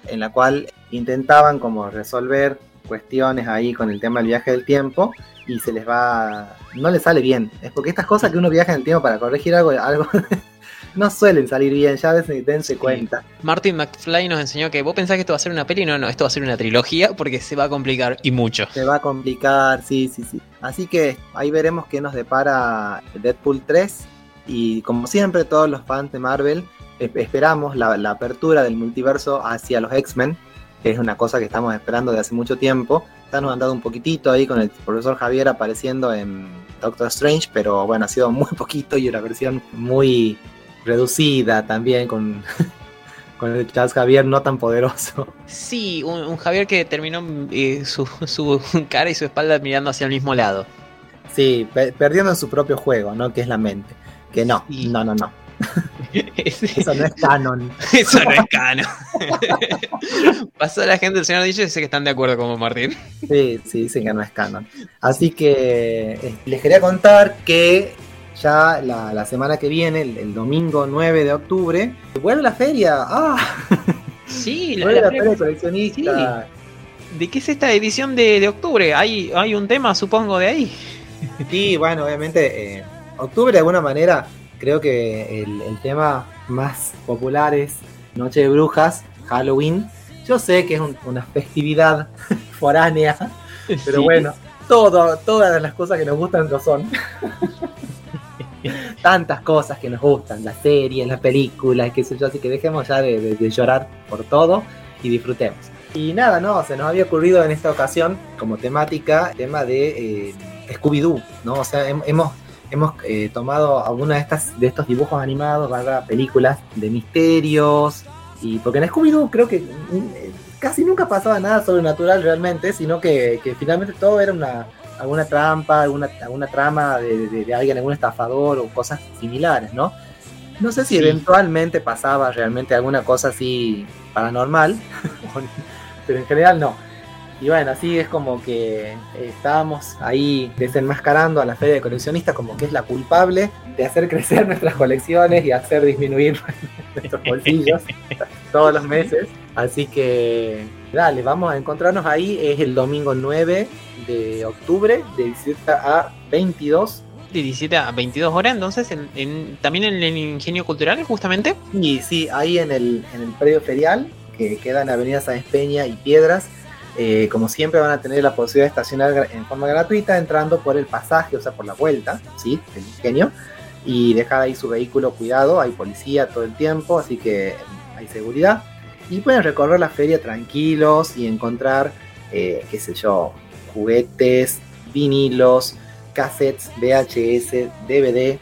en la cual intentaban como resolver cuestiones ahí con el tema del viaje del tiempo y se les va, no les sale bien. Es porque estas cosas que uno viaja en el tiempo para corregir algo, algo no suelen salir bien, ya dense, dense cuenta. Martin McFly nos enseñó que vos pensás que esto va a ser una peli, no, no, esto va a ser una trilogía porque se va a complicar y mucho. Se va a complicar, sí, sí, sí. Así que ahí veremos qué nos depara Deadpool 3. Y como siempre, todos los fans de Marvel eh, esperamos la, la apertura del multiverso hacia los X-Men, que es una cosa que estamos esperando de hace mucho tiempo. Ya nos han dado un poquitito ahí con el profesor Javier apareciendo en Doctor Strange, pero bueno, ha sido muy poquito y una versión muy reducida también con, con el Charles Javier no tan poderoso. Sí, un, un Javier que terminó eh, su, su cara y su espalda mirando hacia el mismo lado. Sí, pe- perdiendo en su propio juego, ¿no? Que es la mente. Que no, Sí. no, no, no. Eso no es canon. Eso no es cano. Pasó la gente del Señor Dicho y dice que están de acuerdo con Martín. Sí, sí, dicen que no es canon. Así que eh, les quería contar que ya la, la semana que viene, el, el domingo 9 de octubre, vuelve la feria. ¡Ah! Sí, la- Vuelve la la feria coleccionista. ¿De qué es esta edición de, de octubre? ¿Hay, hay un tema, supongo, de ahí. Sí, bueno, obviamente, eh, octubre de alguna manera, creo que el, el tema más popular es Noche de Brujas, Halloween. Yo sé que es un- una festividad foránea, pero Sí. bueno, todo, todas las cosas que nos gustan lo son. Tantas cosas que nos gustan, las series, las películas, qué sé yo, así que dejemos ya de, de- llorar por todo y disfrutemos. Y nada, no, se nos había ocurrido en esta ocasión como temática el tema de eh, Scooby-Doo, ¿no? O sea, hem- hemos, hemos eh, tomado alguna de estas de estos dibujos animados, barra películas de misterios, y porque en Scooby-Doo creo que mm, eh, casi nunca pasaba nada sobrenatural realmente, sino que, que finalmente todo era una alguna trampa, alguna, alguna trama de, de- de alguien, algún estafador o cosas similares, ¿no? No sé si Sí. eventualmente pasaba realmente alguna cosa así paranormal, pero en general no. Y bueno, así es como que eh, estábamos ahí desenmascarando a la feria de coleccionistas como que es la culpable de hacer crecer nuestras colecciones y hacer disminuir nuestros bolsillos todos los meses. Así que dale, vamos a encontrarnos ahí. Es el domingo 9 de octubre, de 17 a 22. De 17 a 22 horas, entonces, en- en- también en el Ingenio Cultural, justamente. Y sí, ahí en el, en el predio ferial, que queda en Avenida Sáenz Peña y Piedras, eh, como siempre van a tener la posibilidad de estacionar en forma gratuita entrando por el pasaje, o sea, por la vuelta, ¿sí? Del ingenio, y dejar ahí su vehículo cuidado, hay policía todo el tiempo, así que hay seguridad. Y pueden recorrer la feria tranquilos y encontrar, eh, qué sé yo, juguetes, vinilos, cassettes, VHS, DVD,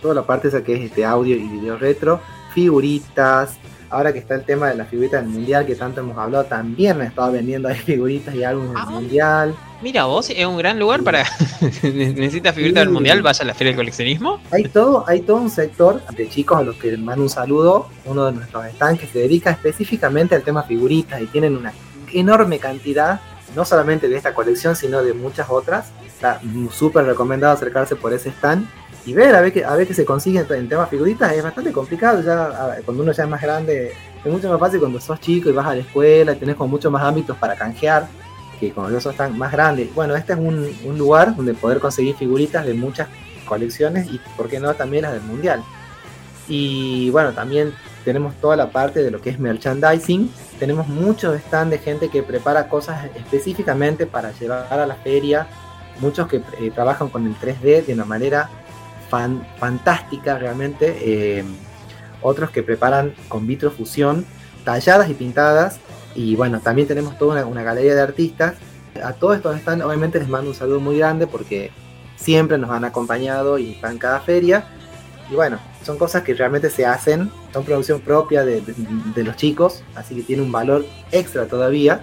toda la parte esa que es este audio y video retro, figuritas. Ahora que está el tema de las figuritas del mundial que tanto hemos hablado, también me estaba vendiendo ahí figuritas y álbumes del Ah. mundial. Mira, vos es un gran lugar para. Necesitas figuritas del Sí. mundial, vaya a la feria del coleccionismo. Hay todo, hay todo un sector de chicos a los que mando un saludo, uno de nuestros stands que se dedica específicamente al tema figuritas y tienen una enorme cantidad, no solamente de esta colección, sino de muchas otras. Está súper recomendado acercarse por ese stand y ver a ver qué, a ver qué se consigue en temas figuritas. Es bastante complicado, ya cuando uno ya es más grande, es mucho más fácil cuando sos chico y vas a la escuela y tenés como muchos más ámbitos para canjear que cuando ya sos tan más grande. Bueno, este es un, un lugar donde poder conseguir figuritas de muchas colecciones y, por qué no, también las del mundial. Y bueno, también tenemos toda la parte de lo que es merchandising. Tenemos muchos stand de gente que prepara cosas específicamente para llevar a la feria. Muchos que eh, trabajan con el 3D de una manera fan- fantástica realmente. Eh, otros que preparan con vitrofusión, talladas y pintadas. Y bueno, también tenemos toda una, galería de artistas. A todos estos stands obviamente les mando un saludo muy grande porque siempre nos han acompañado y están cada feria. Y bueno, son cosas que realmente se hacen, son producción propia de, de- de los chicos, así que tiene un valor extra todavía.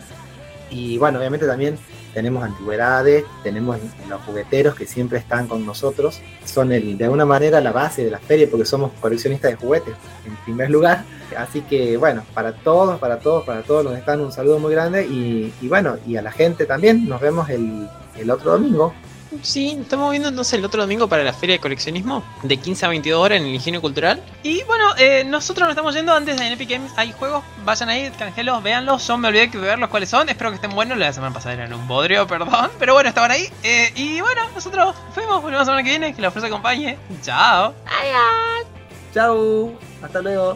Y bueno, obviamente también tenemos antigüedades, tenemos los jugueteros que siempre están con nosotros, son el, de alguna manera la base de la feria porque somos coleccionistas de juguetes en primer lugar. Así que bueno, para todos, para todos, para todos los que están un saludo muy grande y, y bueno, y a la gente también, nos vemos el, el otro domingo. Sí, estamos viendo entonces el otro domingo para la feria de coleccionismo de 15 a 22 horas en el Ingenio Cultural. Y bueno, eh, nosotros nos estamos yendo antes en Epic Games. Hay juegos, vayan ahí, canjelos, véanlos. Yo me olvidé de verlos cuáles son. Espero que estén buenos. La semana pasada eran un bodrio, perdón. Pero bueno, estaban ahí. Eh, y bueno, nosotros fuimos. Volvemos la semana que viene. Que la fuerza acompañe. Chao. Ay, Chao, hasta luego.